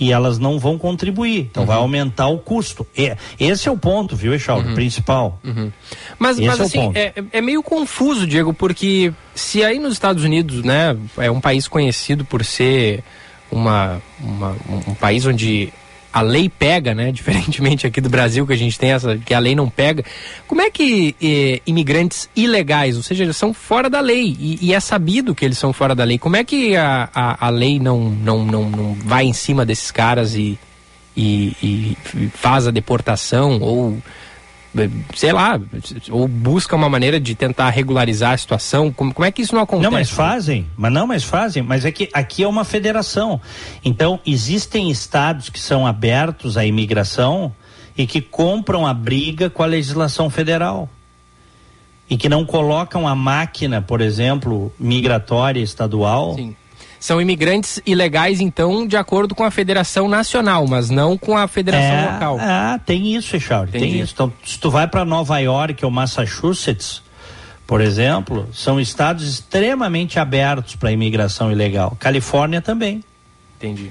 e elas não vão contribuir. Então uhum. vai aumentar o custo. E, esse é o ponto, viu, Echaldo? Uhum. Principal. Uhum. Mas, mas é assim, é, é, meio confuso, Diego, porque se aí nos Estados Unidos, né, é um país conhecido por ser uma, uma um país onde a lei pega, né? Diferentemente aqui do Brasil, que a gente tem essa, que a lei não pega. Como é que eh, imigrantes ilegais, ou seja, eles são fora da lei, e, e, é sabido que eles são fora da lei, como é que a, a, a lei não, não, não, não vai em cima desses caras e, e, e faz a deportação ou sei lá, ou busca uma maneira de tentar regularizar a situação. Como, como é que isso não acontece? Não, mas fazem, mas não, mas fazem, mas é que aqui é uma federação. Então, existem estados que são abertos à imigração e que compram a briga com a legislação federal. E que não colocam a máquina, por exemplo, migratória estadual Sim são imigrantes ilegais, então, de acordo com a Federação Nacional, mas não com a Federação é, Local. Ah, tem isso, Richard, tem isso. Então, se tu vai para Nova York ou Massachusetts, por exemplo, são estados extremamente abertos para imigração ilegal. Califórnia também. Entendi.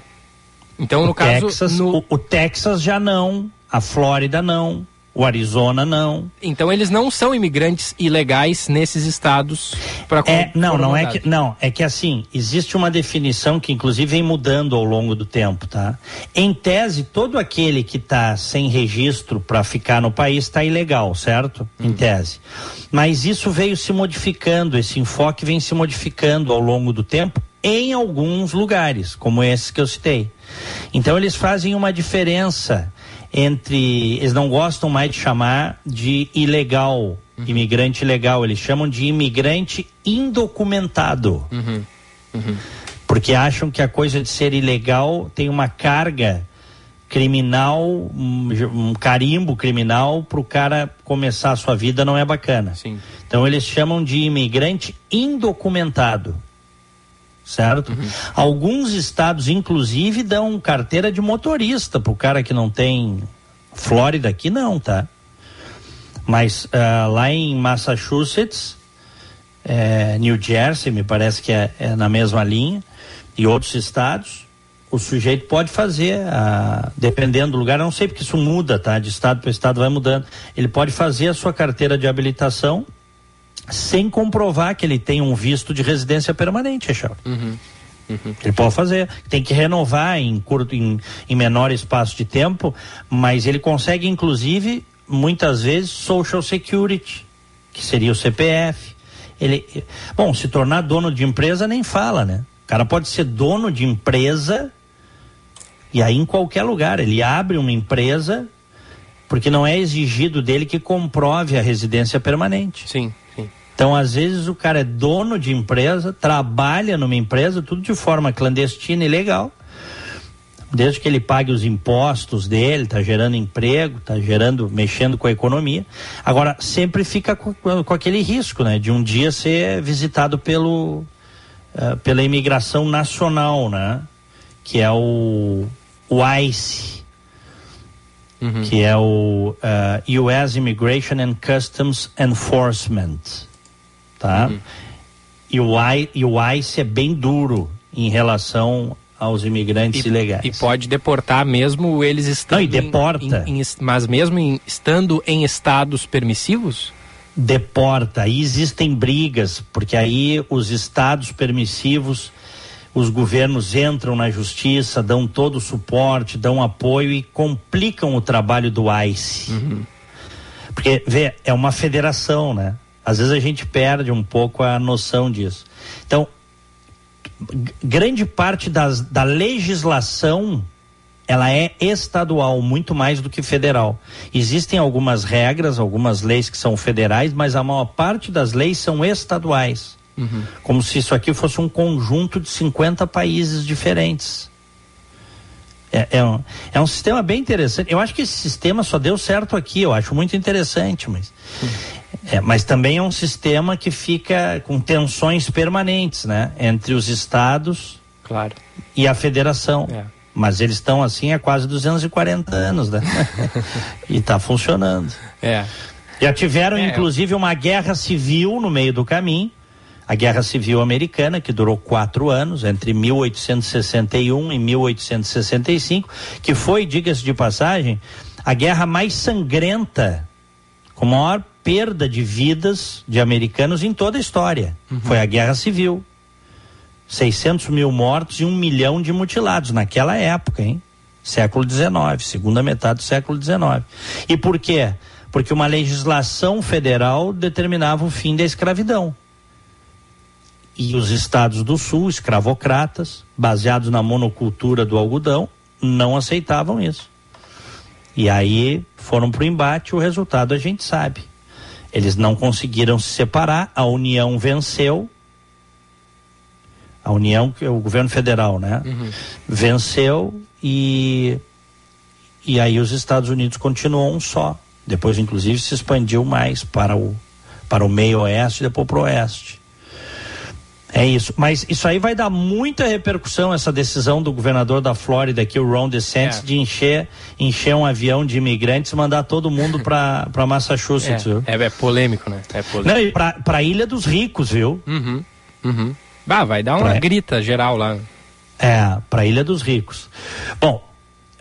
Então, no o caso. Texas, no... O, o Texas já não, a Flórida não. O Arizona não. Então eles não são imigrantes ilegais nesses estados para é, não, não é que não, é que assim, existe uma definição que inclusive vem mudando ao longo do tempo, tá? Em tese, todo aquele que está sem registro para ficar no país está ilegal, certo? Uhum. Em tese. Mas isso veio se modificando, esse enfoque vem se modificando ao longo do tempo em alguns lugares, como esse que eu citei. Então eles fazem uma diferença entre. Eles não gostam mais de chamar de ilegal, uhum. imigrante ilegal, eles chamam de imigrante indocumentado. Uhum. Uhum. Porque acham que a coisa de ser ilegal tem uma carga criminal, um, um carimbo criminal para o cara começar a sua vida não é bacana. Sim. Então eles chamam de imigrante indocumentado certo? Uhum. Alguns estados, inclusive, dão carteira de motorista para o cara que não tem. Flórida aqui não, tá? Mas uh, lá em Massachusetts, é, New Jersey, me parece que é, é, na mesma linha, e outros estados, o sujeito pode fazer, uh, dependendo do lugar, não sei porque isso muda, tá? De estado para estado vai mudando. Ele pode fazer a sua carteira de habilitação sem comprovar que ele tem um visto de residência permanente, Echel. Uhum. Uhum. Ele pode fazer, tem que renovar em curto, em, em menor espaço de tempo, mas ele consegue, inclusive, muitas vezes, Social Security, que seria o CPF. Ele, bom, se tornar dono de empresa nem fala, né? O cara pode ser dono de empresa e aí em qualquer lugar. Ele abre uma empresa porque não é exigido dele que comprove a residência permanente. Sim. Então, às vezes, o cara é dono de empresa, trabalha numa empresa, tudo de forma clandestina e legal. Desde que ele pague os impostos dele, está gerando emprego, está gerando, mexendo com a economia. Agora, sempre fica com, com, aquele risco, né? De um dia ser visitado pelo, uh, pela imigração nacional, né? Que é o, o ICE. Uhum. Que é o uh, eh, US Immigration and Customs Enforcement tá? Uhum. E, o I, e o ICE é bem duro em relação aos imigrantes e, ilegais. E pode deportar mesmo eles estando. Não, e deporta. Em, em, mas mesmo em, estando em estados permissivos? Deporta. Aí existem brigas, porque aí os estados permissivos, os governos entram na justiça, dão todo o suporte, dão apoio e complicam o trabalho do ICE. Uhum. Porque, vê, é uma federação, né? Às vezes a gente perde um pouco a noção disso. Então, grande parte das, da legislação ela é estadual muito mais do que federal. Existem algumas regras, algumas leis que são federais, mas a maior parte das leis são estaduais. Uhum. Como se isso aqui fosse um conjunto de 50 países diferentes. É, é, um, é um sistema bem interessante. Eu acho que esse sistema só deu certo aqui, eu acho muito interessante, mas. Uhum. É, mas também é um sistema que fica com tensões permanentes, né? Entre os estados claro. e a federação. É. Mas eles estão assim há quase 240 anos, né? e está funcionando. É. Já tiveram, é. inclusive, uma guerra civil no meio do caminho. a Guerra Civil Americana, que durou quatro anos, entre 1861 e 1865, que foi, diga-se de passagem, a guerra mais sangrenta, com maior perda de vidas de americanos em toda a história. Uhum. Foi a Guerra Civil. 600 mil mortos e um milhão de mutilados naquela época, hein? Século XIX, segunda metade do século XIX. E por quê? Porque uma legislação federal determinava o fim da escravidão. E os estados do sul, escravocratas, baseados na monocultura do algodão, não aceitavam isso. E aí foram para o embate, o resultado a gente sabe. Eles não conseguiram se separar, a União venceu. A União, que é o governo federal, né? Uhum. Venceu e, e aí os Estados Unidos continuam um só. Depois, inclusive, se expandiu mais para o, para o meio oeste e depois para o oeste. É isso, mas isso aí vai dar muita repercussão essa decisão do governador da Flórida aqui, o Ron DeSantis, é. de encher, encher um avião de imigrantes e mandar todo mundo para Massachusetts, é, viu? É, é, polêmico, né? É polêmico. Não, para Ilha dos Ricos, viu? Uhum, uhum. Bah, vai dar uma pra... grita geral lá. É, para Ilha dos Ricos. Bom,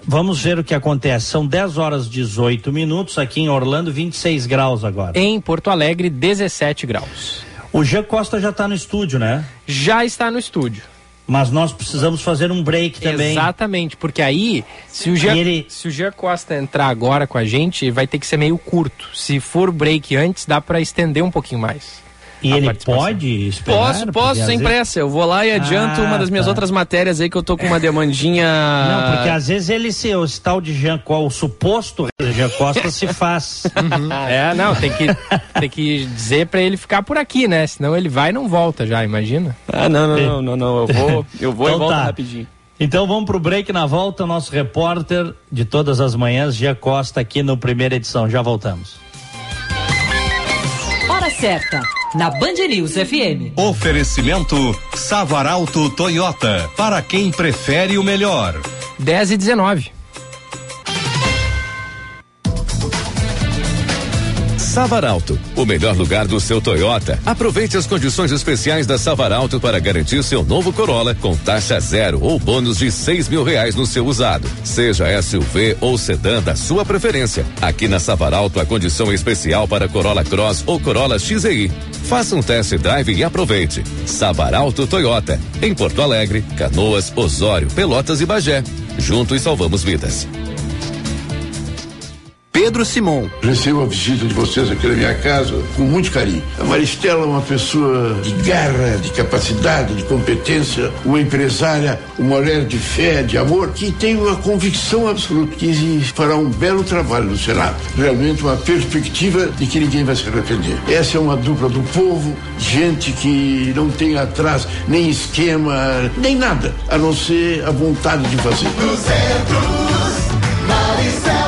Vamos ver o que acontece. São 10 horas e 18 minutos aqui em Orlando, 26 graus agora. Em Porto Alegre, 17 graus. O Jean Costa já está no estúdio, né? Já está no estúdio. Mas nós precisamos fazer um break também. Exatamente, porque aí, se o, Jean, ele... se o Jean Costa entrar agora com a gente, vai ter que ser meio curto. Se for break antes, dá para estender um pouquinho mais. E ele pode esperar? Posso, posso, sem pressa. Eu vou lá e adianto ah, uma das minhas tá. outras matérias aí que eu tô com uma demandinha. Não, porque às vezes ele se, o tal de Jean qual o suposto Jean Costa se faz. Uhum. É, não, tem que, tem que dizer para ele ficar por aqui, né? Senão ele vai e não volta já, imagina. Ah, não, não, não, não, não. Eu vou, eu vou então e volto tá. rapidinho. Então vamos pro break na volta, nosso repórter de todas as manhãs, Gia Costa, aqui no primeira edição. Já voltamos. Hora certa na Band News FM. Oferecimento Savaralto Toyota, para quem prefere o melhor. 10 e 19. Savaralto, o melhor lugar do seu Toyota. Aproveite as condições especiais da Savaralto para garantir seu novo Corolla com taxa zero ou bônus de seis mil reais no seu usado. Seja SUV ou sedã da sua preferência. Aqui na Savaralto a condição é especial para Corolla Cross ou Corolla XEI. Faça um test drive e aproveite. Savaralto Toyota, em Porto Alegre, Canoas, Osório, Pelotas e Bagé. Juntos salvamos vidas. Pedro Simon. Recebo a visita de vocês aqui na minha casa com muito carinho. A Maristela é uma pessoa de garra, de capacidade, de competência, uma empresária, uma mulher de fé, de amor, que tem uma convicção absoluta que fará um belo trabalho no Senado. Realmente uma perspectiva de que ninguém vai se arrepender. Essa é uma dupla do povo, gente que não tem atrás nem esquema, nem nada, a não ser a vontade de fazer. Maristela.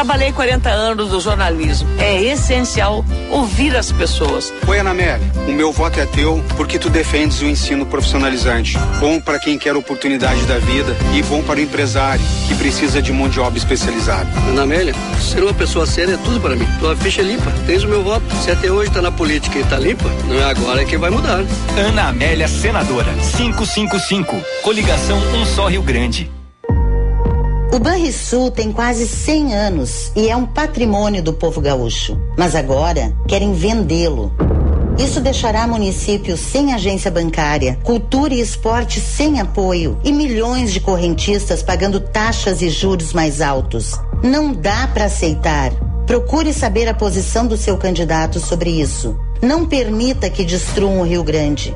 Trabalhei 40 anos no jornalismo. É essencial ouvir as pessoas. Oi, Anamélia. O meu voto é teu porque tu defendes o ensino profissionalizante. Bom para quem quer oportunidade da vida e bom para o empresário que precisa de mão de obra especializada. Amélia, ser uma pessoa séria é tudo para mim. Tua ficha é limpa. Tens o meu voto. Se até hoje tá na política e tá limpa, não é agora que vai mudar. Ana Amélia, senadora. 555. Coligação Um Só Rio Grande. O Banrisul tem quase 100 anos e é um patrimônio do povo gaúcho. Mas agora querem vendê-lo. Isso deixará municípios sem agência bancária, cultura e esporte sem apoio e milhões de correntistas pagando taxas e juros mais altos. Não dá para aceitar. Procure saber a posição do seu candidato sobre isso. Não permita que destruam o Rio Grande.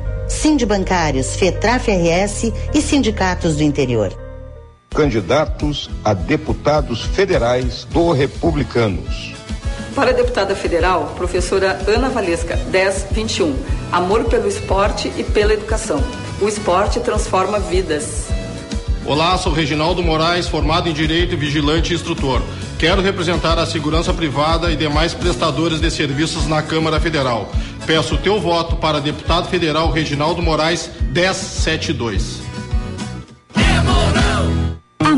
Bancários, FETRAF RS e sindicatos do interior candidatos a deputados federais do Republicanos. Para a deputada federal, professora Ana Valesca, 1021. Amor pelo esporte e pela educação. O esporte transforma vidas. Olá, sou Reginaldo Moraes, formado em Direito, vigilante e instrutor. Quero representar a segurança privada e demais prestadores de serviços na Câmara Federal. Peço o teu voto para deputado federal Reginaldo Moraes 1072.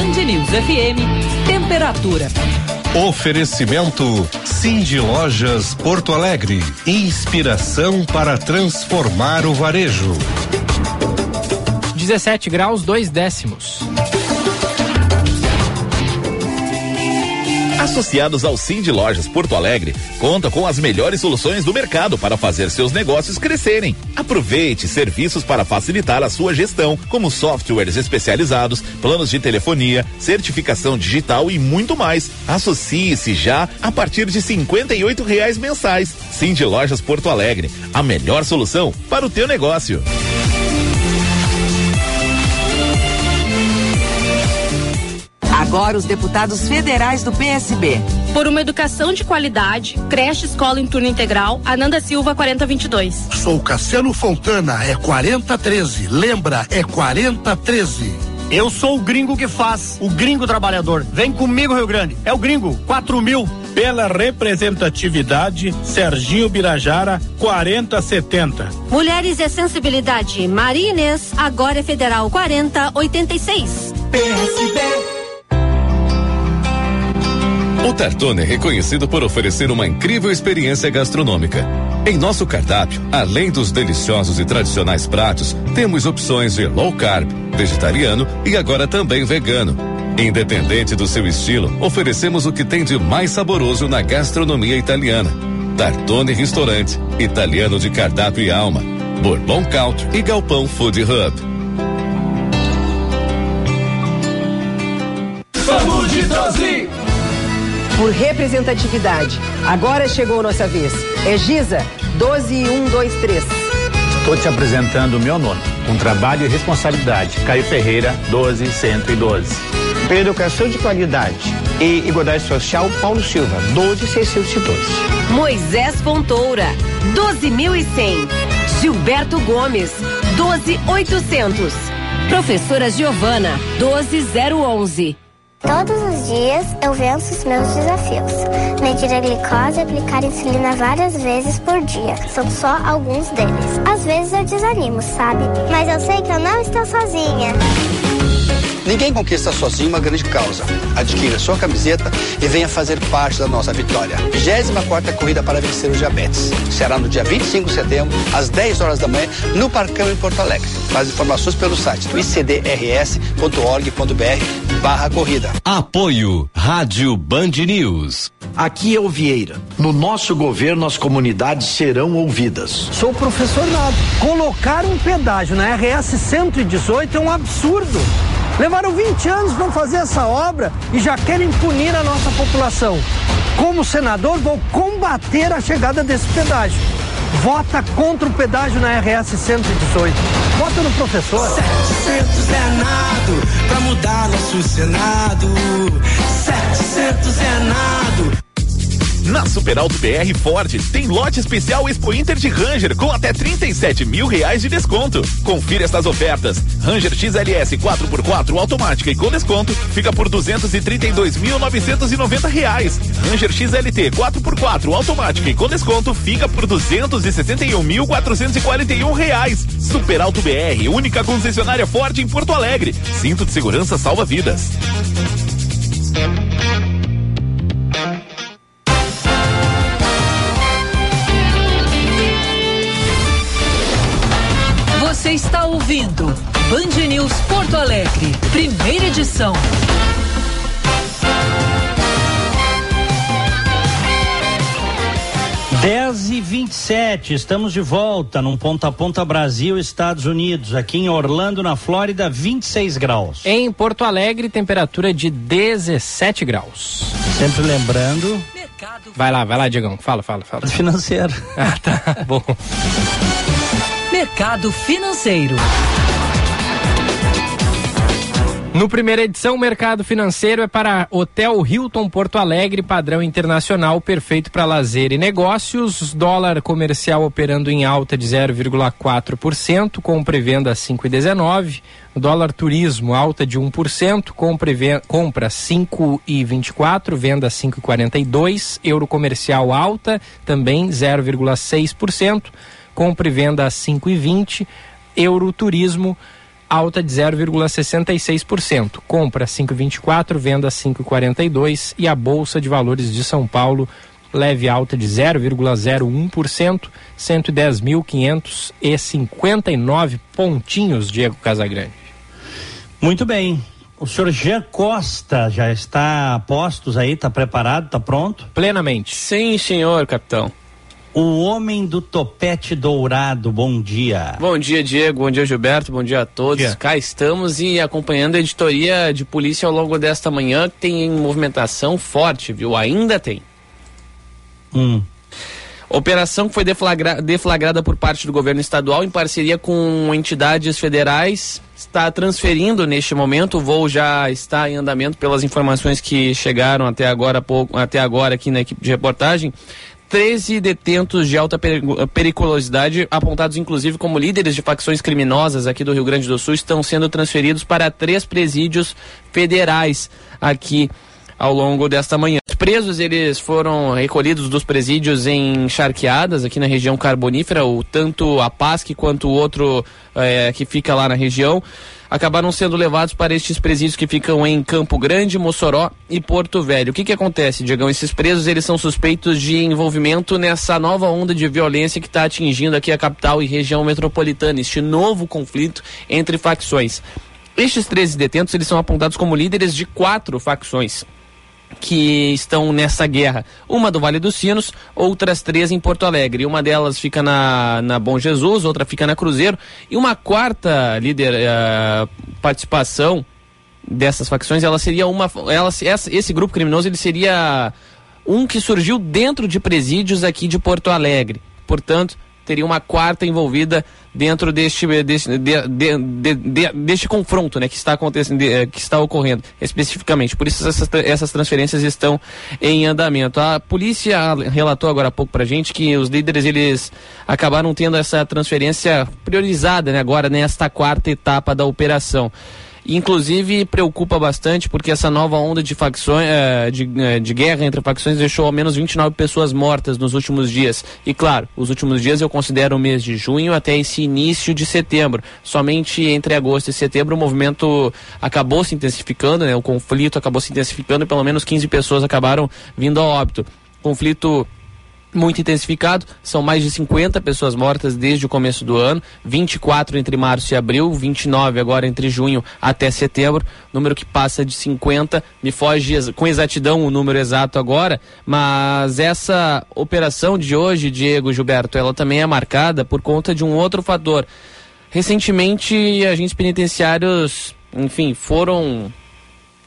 Band News FM, temperatura. Oferecimento Cindy Lojas Porto Alegre. Inspiração para transformar o varejo. 17 graus, 2 décimos. Associados ao Cindy Lojas Porto Alegre, conta com as melhores soluções do mercado para fazer seus negócios crescerem. Aproveite serviços para facilitar a sua gestão, como softwares especializados, planos de telefonia, certificação digital e muito mais. Associe-se já a partir de cinquenta e reais mensais. Cindy Lojas Porto Alegre, a melhor solução para o teu negócio. Agora os deputados federais do PSB. Por uma educação de qualidade, creche escola em turno integral, Ananda Silva 4022. Sou Cassiano Fontana, é 4013. Lembra, é 4013. Eu sou o gringo que faz, o gringo trabalhador. Vem comigo, Rio Grande. É o gringo, 4 mil. Pela representatividade, Serginho Birajara, 4070. Mulheres e Sensibilidade, Maria Inês, agora é Federal 4086. PSB. O Tartone é reconhecido por oferecer uma incrível experiência gastronômica. Em nosso cardápio, além dos deliciosos e tradicionais pratos, temos opções de low carb, vegetariano e agora também vegano. Independente do seu estilo, oferecemos o que tem de mais saboroso na gastronomia italiana. Tartone Restaurante, italiano de cardápio e alma. Bourbon Country e Galpão Food Hub. Por representatividade. Agora chegou nossa vez. É Giza, 12123. Estou te apresentando o meu nome, com trabalho e responsabilidade. Caio Ferreira, 12112. Pela educação de qualidade e igualdade social, Paulo Silva, 12612. Moisés Fontoura, 12100. Gilberto Gomes, 12800. Professora Giovana, 12011. Todos os dias eu venço os meus desafios. Medir a glicose e aplicar insulina várias vezes por dia. São só alguns deles. Às vezes eu desanimo, sabe? Mas eu sei que eu não estou sozinha. Ninguém conquista sozinho uma grande causa. Adquira sua camiseta e venha fazer parte da nossa vitória. 24 Corrida para Vencer o Diabetes. Será no dia 25 de setembro, às 10 horas da manhã, no Parcão em Porto Alegre. Mais informações pelo site do icdrs.org.br barra corrida. Apoio Rádio Band News. Aqui é o Vieira. No nosso governo, as comunidades serão ouvidas. Sou professor Nado. Colocar um pedágio na RS 118 é um absurdo. Levaram 20 anos para fazer essa obra e já querem punir a nossa população. Como senador, vou combater a chegada desse pedágio. Vota contra o pedágio na RS 118. Vota no professor. 700 é nado pra mudar nosso Senado. 700 é nado. Na Super Alto BR Ford tem lote especial Expo Inter de Ranger com até 37 mil reais de desconto. Confira estas ofertas. Ranger XLS 4x4 automática e com desconto fica por 232.990 reais. Ranger XLT 4x4 automática e com desconto fica por 261.441 reais. Super Alto BR, única concessionária Ford em Porto Alegre. Cinto de segurança salva vidas. Ouvindo Band News Porto Alegre, primeira edição. Dez e 27 estamos de volta num ponta a ponta Brasil, Estados Unidos, aqui em Orlando, na Flórida, 26 graus. Em Porto Alegre, temperatura de 17 graus. Sempre lembrando. Vai lá, vai lá, Diegão. Fala, fala, fala. Financeiro. Ah, tá. Bom. Mercado Financeiro. No primeira edição, o mercado financeiro é para Hotel Hilton Porto Alegre, padrão internacional, perfeito para lazer e negócios. Dólar comercial operando em alta de 0,4%, compra e venda 5,19. Dólar turismo alta de 1%, compra, e venda, compra 5,24, venda 5,42. Euro comercial alta também 0,6%, compra e venda 5,20. Euro turismo alta de 0,66%, compra 5,24, venda 5,42 e a Bolsa de Valores de São Paulo leve alta de 0,01%, 110.559 pontinhos, Diego Casagrande. Muito bem. O senhor Jean Costa já está a postos aí, está preparado, está pronto? Plenamente. Sim, senhor, capitão. O homem do topete dourado, bom dia. Bom dia, Diego. Bom dia, Gilberto. Bom dia a todos. Dia. Cá estamos e acompanhando a editoria de polícia ao longo desta manhã, que tem movimentação forte, viu? Ainda tem. Hum. Operação que foi deflagra deflagrada por parte do governo estadual em parceria com entidades federais está transferindo neste momento. O voo já está em andamento pelas informações que chegaram até agora, pouco, até agora aqui na equipe de reportagem. 13 detentos de alta periculosidade, apontados inclusive como líderes de facções criminosas aqui do Rio Grande do Sul, estão sendo transferidos para três presídios federais aqui ao longo desta manhã. Os presos eles foram recolhidos dos presídios em Charqueadas, aqui na região carbonífera, o tanto a PASC quanto o outro é, que fica lá na região acabaram sendo levados para estes presídios que ficam em Campo Grande, Mossoró e Porto Velho. O que que acontece, Diegão? Esses presos, eles são suspeitos de envolvimento nessa nova onda de violência que está atingindo aqui a capital e região metropolitana, este novo conflito entre facções. Estes 13 detentos, eles são apontados como líderes de quatro facções que estão nessa guerra. Uma do Vale dos Sinos, outras três em Porto Alegre. Uma delas fica na, na Bom Jesus, outra fica na Cruzeiro. E uma quarta líder uh, participação dessas facções, ela seria uma. Ela, essa, esse grupo criminoso ele seria um que surgiu dentro de presídios aqui de Porto Alegre. Portanto, teria uma quarta envolvida dentro deste, deste, de, de, de, deste confronto né, que está acontecendo, que está ocorrendo especificamente. Por isso essas, essas transferências estão em andamento. A polícia relatou agora há pouco para gente que os líderes eles acabaram tendo essa transferência priorizada né, agora nesta quarta etapa da operação. Inclusive preocupa bastante porque essa nova onda de facções, de, de guerra entre facções deixou ao menos 29 pessoas mortas nos últimos dias. E claro, os últimos dias eu considero o mês de junho até esse início de setembro. Somente entre agosto e setembro o movimento acabou se intensificando, né? O conflito acabou se intensificando e pelo menos 15 pessoas acabaram vindo ao óbito. Conflito muito intensificado. São mais de 50 pessoas mortas desde o começo do ano, 24 entre março e abril, 29 agora entre junho até setembro, número que passa de 50. Me foge com exatidão o número exato agora, mas essa operação de hoje, Diego Gilberto, ela também é marcada por conta de um outro fator. Recentemente, agentes penitenciários, enfim, foram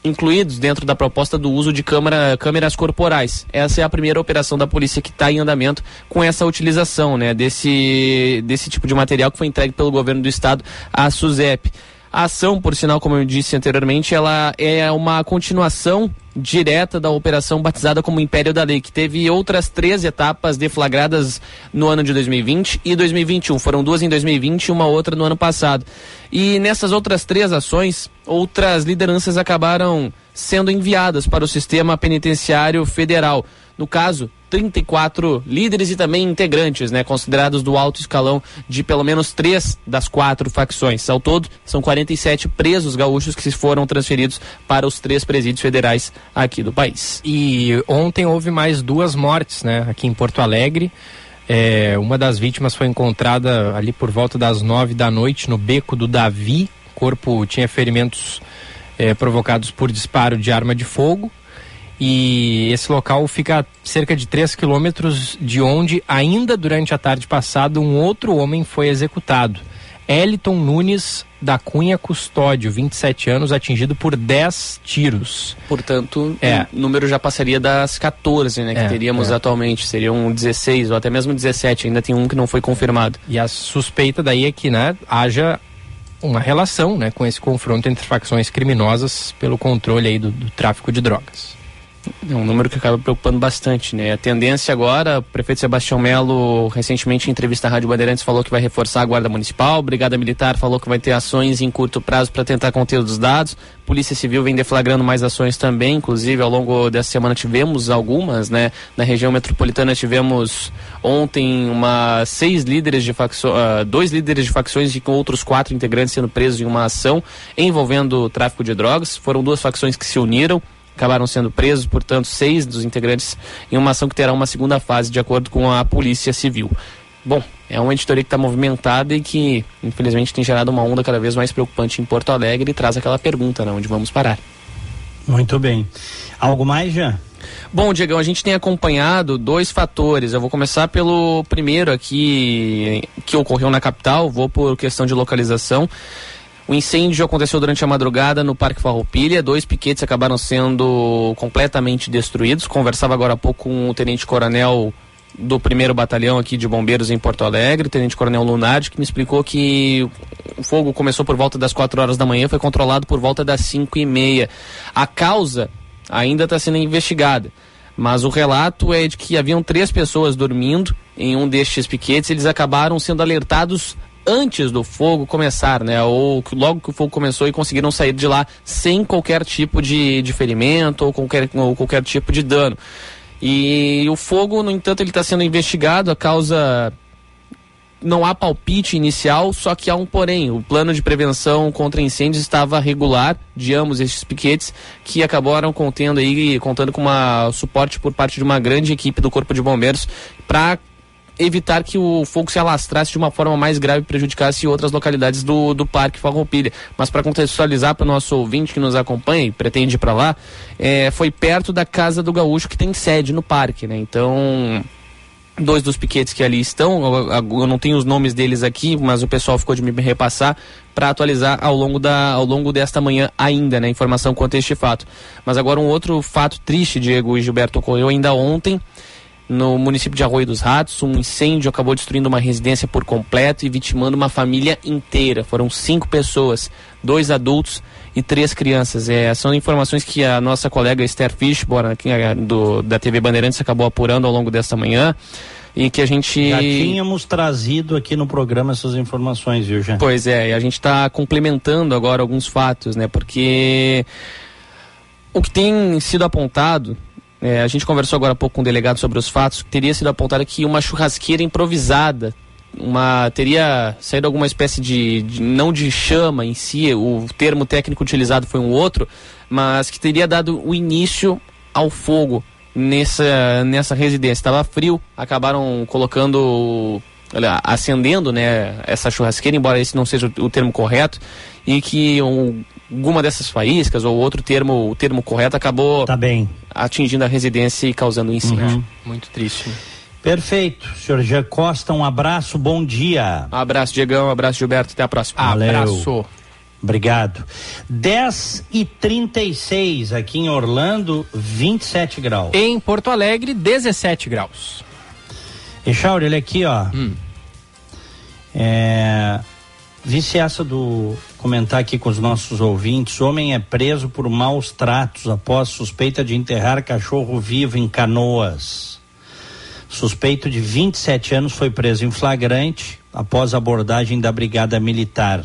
incluídos dentro da proposta do uso de câmera, câmeras corporais. Essa é a primeira operação da polícia que está em andamento com essa utilização né, desse, desse tipo de material que foi entregue pelo governo do estado à SUSEP. A ação, por sinal, como eu disse anteriormente, ela é uma continuação direta da operação batizada como Império da Lei, que teve outras três etapas deflagradas no ano de 2020 e 2021. Foram duas em 2020 e uma outra no ano passado. E nessas outras três ações, outras lideranças acabaram sendo enviadas para o sistema penitenciário federal. No caso, 34 líderes e também integrantes, né, considerados do alto escalão de pelo menos três das quatro facções. Ao todo, são 47 presos gaúchos que foram transferidos para os três presídios federais aqui do país. E ontem houve mais duas mortes, né, aqui em Porto Alegre. É, uma das vítimas foi encontrada ali por volta das nove da noite no beco do Davi. O corpo tinha ferimentos eh, provocados por disparo de arma de fogo. E esse local fica a cerca de 3 quilômetros de onde, ainda durante a tarde passada, um outro homem foi executado. Eliton Nunes da Cunha Custódio, 27 anos, atingido por 10 tiros. Portanto, É. o número já passaria das 14, né, que É, teríamos é. atualmente. Seriam 16 ou até mesmo 17, ainda tem um que não foi confirmado. E a suspeita daí é que né, haja uma relação né, com esse confronto entre facções criminosas pelo controle aí do, do tráfico de drogas. É um número que acaba preocupando bastante, né? A tendência agora, o prefeito Sebastião Melo, recentemente em entrevista à Rádio Bandeirantes, falou que vai reforçar a Guarda Municipal, Brigada Militar falou que vai ter ações em curto prazo para tentar conter os dados, Polícia Civil vem deflagrando mais ações também, inclusive ao longo dessa semana tivemos algumas, né? Na região metropolitana tivemos ontem uma seis líderes de facções, dois líderes de facções e com outros quatro integrantes sendo presos em uma ação envolvendo tráfico de drogas. Foram duas facções que se uniram acabaram sendo presos, portanto, seis dos integrantes em uma ação que terá uma segunda fase, de acordo com a Polícia Civil. Bom, é uma editoria que está movimentada e que, infelizmente, tem gerado uma onda cada vez mais preocupante em Porto Alegre e traz aquela pergunta, né? Onde vamos parar? Muito bem. Algo mais, já? Bom, Diegão, a gente tem acompanhado dois fatores. Eu vou começar pelo primeiro aqui, que ocorreu na capital, vou por questão de localização. O incêndio aconteceu durante a madrugada no Parque Farroupilha. Dois piquetes acabaram sendo completamente destruídos. Conversava agora há pouco com o tenente-coronel do primeiro batalhão aqui de bombeiros em Porto Alegre, tenente-coronel Lunardi, que me explicou que o fogo começou por volta das 4 horas da manhã, foi controlado por volta das 5 e meia. A causa ainda está sendo investigada. Mas o relato é de que haviam três pessoas dormindo em um destes piquetes. Eles acabaram sendo alertados antes do fogo começar, né? Ou logo que o fogo começou e conseguiram sair de lá sem qualquer tipo de, de ferimento ou qualquer, ou qualquer tipo de dano. E o fogo, no entanto, ele está sendo investigado. A causa não há palpite inicial, só que há um porém. O plano de prevenção contra incêndios estava regular de ambos estes piquetes, que acabaram contendo aí, contando com uma suporte por parte de uma grande equipe do Corpo de Bombeiros para evitar que o fogo se alastrasse de uma forma mais grave e prejudicasse outras localidades do, do Parque Farroupilha. Mas para contextualizar para o nosso ouvinte que nos acompanha e pretende ir para lá, é, foi perto da Casa do Gaúcho que tem sede no parque, né? Então dois dos piquetes que ali estão, eu, não tenho os nomes deles aqui, mas o pessoal ficou de me repassar para atualizar ao longo, da, ao longo desta manhã ainda, né, informação quanto a este fato. Mas agora um outro fato triste, Diego e Gilberto, ocorreu ainda ontem no município de Arroio dos Ratos, um incêndio acabou destruindo uma residência por completo e vitimando uma família inteira. Foram cinco pessoas, dois adultos e três crianças. É, são informações que a nossa colega Esther Fishborn, aqui, é, do, da TV Bandeirantes, acabou apurando ao longo desta manhã. E que a gente. Já tínhamos trazido aqui no programa essas informações, viu, Jean? Pois é, e a gente está complementando agora alguns fatos, né? Porque o que tem sido apontado é, a gente conversou agora há pouco com o delegado sobre os fatos, teria sido apontado que uma churrasqueira improvisada, uma teria saído alguma espécie de, de, não de chama em si, o termo técnico utilizado foi um outro, mas que teria dado o início ao fogo nessa nessa residência. Estava frio, acabaram colocando olha, acendendo, né, essa churrasqueira, embora esse não seja o, o termo correto, e que um, alguma dessas faíscas ou outro termo, o termo correto acabou tá bem. atingindo a residência e causando incêndio. Uhum. Muito triste. Perfeito. Senhor Jean Costa, um abraço, bom dia. Um abraço, Diegão, um abraço, Gilberto, até a próxima. Valeu. Abraço. Obrigado. 10 e 36 aqui em Orlando, 27 graus. Em Porto Alegre, 17 graus. Echauri, olha aqui, ó. Hum. É, Vice essa do comentar aqui com os nossos ouvintes. Homem é preso por maus tratos após suspeita de enterrar cachorro vivo em Canoas. Suspeito de 27 anos foi preso em flagrante após abordagem da Brigada Militar.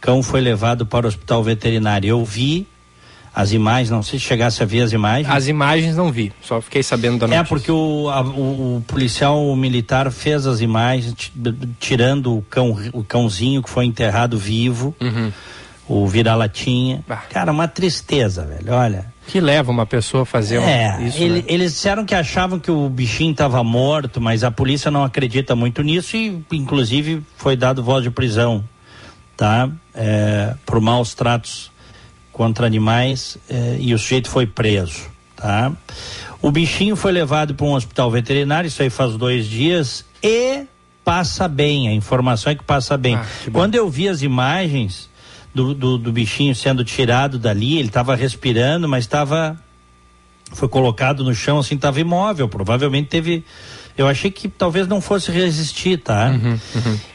Cão foi levado para o hospital veterinário. Eu vi as imagens, não sei se chegasse a ver as imagens. As imagens não vi, só fiquei sabendo da notícia. É, porque o, a, o, o, policial militar fez as imagens, tirando o, cão, o cãozinho que foi enterrado vivo, uhum. o vira-latinha. Cara, uma tristeza, velho, olha. Que leva uma pessoa a fazer é, isso, ele, né? Eles disseram que achavam que o bichinho estava morto, mas a polícia não acredita muito nisso e, inclusive, foi dado voz de prisão, tá? É, por maus tratos contra animais eh, e o sujeito foi preso, tá? O bichinho foi levado para um hospital veterinário, isso aí faz dois dias, e passa bem, a informação é que passa bem. Ah, Quando eu vi as imagens do, do, do bichinho sendo tirado dali, ele estava respirando, mas estava foi colocado no chão assim, estava imóvel, provavelmente teve eu achei que talvez não fosse resistir, tá?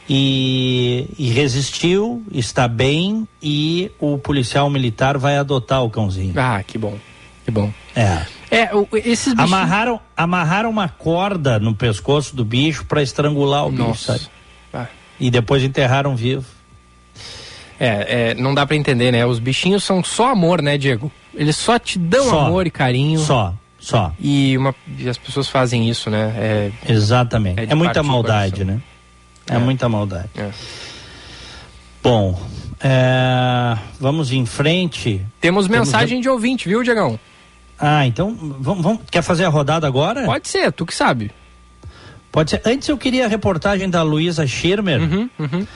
E, e resistiu, está bem e o policial militar vai adotar o cãozinho. Ah, que bom. Que bom. É. É, o- esses bichinhos... Amarraram, amarraram uma corda no pescoço do bicho para estrangular o bicho, Nossa. sabe? Ah. E depois enterraram vivo. É, é, não dá pra entender, né? Os bichinhos são só amor, né, Diego? Eles só te dão Só. amor e carinho. Só, só. E, uma, e as pessoas fazem isso, né? É, Exatamente. É É, muita maldade, né? É, É. muita maldade. É. Bom, é, vamos em frente. Temos Temos mensagem de ouvinte, viu, Diegão? Ah, então vamos, vamos- quer fazer a rodada agora? Pode ser, tu que sabe. Pode ser. Antes eu queria a reportagem da Luísa Schirmer. Uhum, uhum.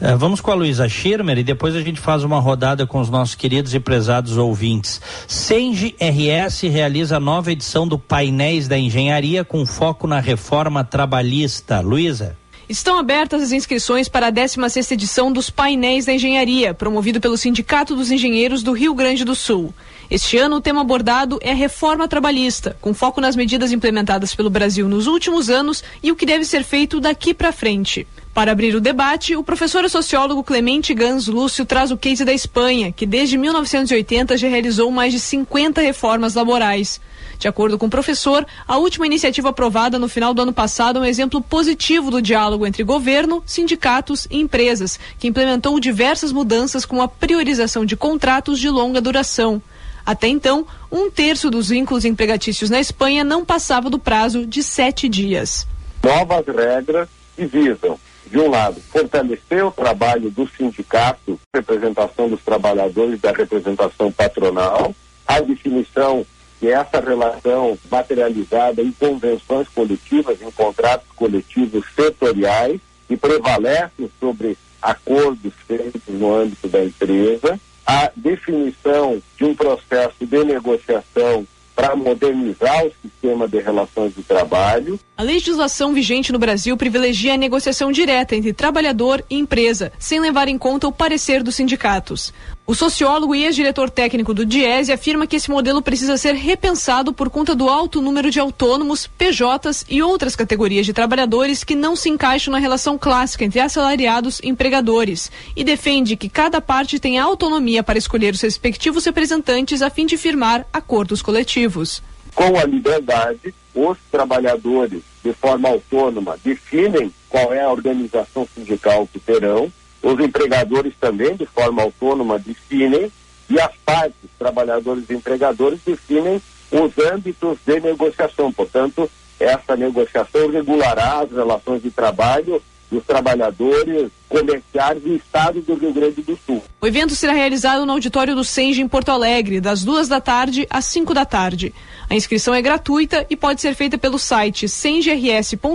Eh, vamos com a Luísa Schirmer e depois a gente faz uma rodada com os nossos queridos e prezados ouvintes. Senge RS realiza a nova edição do Painéis da Engenharia com foco na reforma trabalhista. Luísa? Estão abertas as inscrições para a 16ª edição dos Painéis da Engenharia, promovido pelo Sindicato dos Engenheiros do Rio Grande do Sul. Este ano, o tema abordado é reforma trabalhista, com foco nas medidas implementadas pelo Brasil nos últimos anos e o que deve ser feito daqui para frente. Para abrir o debate, o professor e sociólogo Clemente Gans Lúcio traz o case da Espanha, que desde 1980 já realizou mais de 50 reformas laborais. De acordo com o professor, a última iniciativa aprovada no final do ano passado é um exemplo positivo do diálogo entre governo, sindicatos e empresas, que implementou diversas mudanças com a priorização de contratos de longa duração. Até então, um terço dos vínculos empregatícios na Espanha não passava do prazo de sete dias. novas regras que visam, de um lado, fortalecer o trabalho do sindicato, representação dos trabalhadores da representação patronal, a definição de essa relação materializada em convenções coletivas, em contratos coletivos setoriais, que prevalecem sobre acordos feitos no âmbito da empresa, a definição de um processo de negociação para modernizar o sistema de relações de trabalho, A legislação vigente no Brasil privilegia a negociação direta entre trabalhador e empresa, sem levar em conta o parecer dos sindicatos. O sociólogo e ex-diretor técnico do Diese afirma que esse modelo precisa ser repensado por conta do alto número de autônomos, PJs e outras categorias de trabalhadores que não se encaixam na relação clássica entre assalariados e empregadores, e defende que cada parte tenha autonomia para escolher os respectivos representantes a fim de firmar acordos coletivos. com a liberdade, os trabalhadores, de forma autônoma, definem qual é a organização sindical que terão, os empregadores também, de forma autônoma, definem, e as partes, trabalhadores e empregadores, definem os âmbitos de negociação. Portanto, essa negociação regulará as relações de trabalho dos trabalhadores comerciais do estado do Rio Grande do Sul. O evento será realizado no auditório do Senge em Porto Alegre, das duas da tarde às 5 da tarde. A inscrição é gratuita e pode ser feita pelo site sengrs.org.br.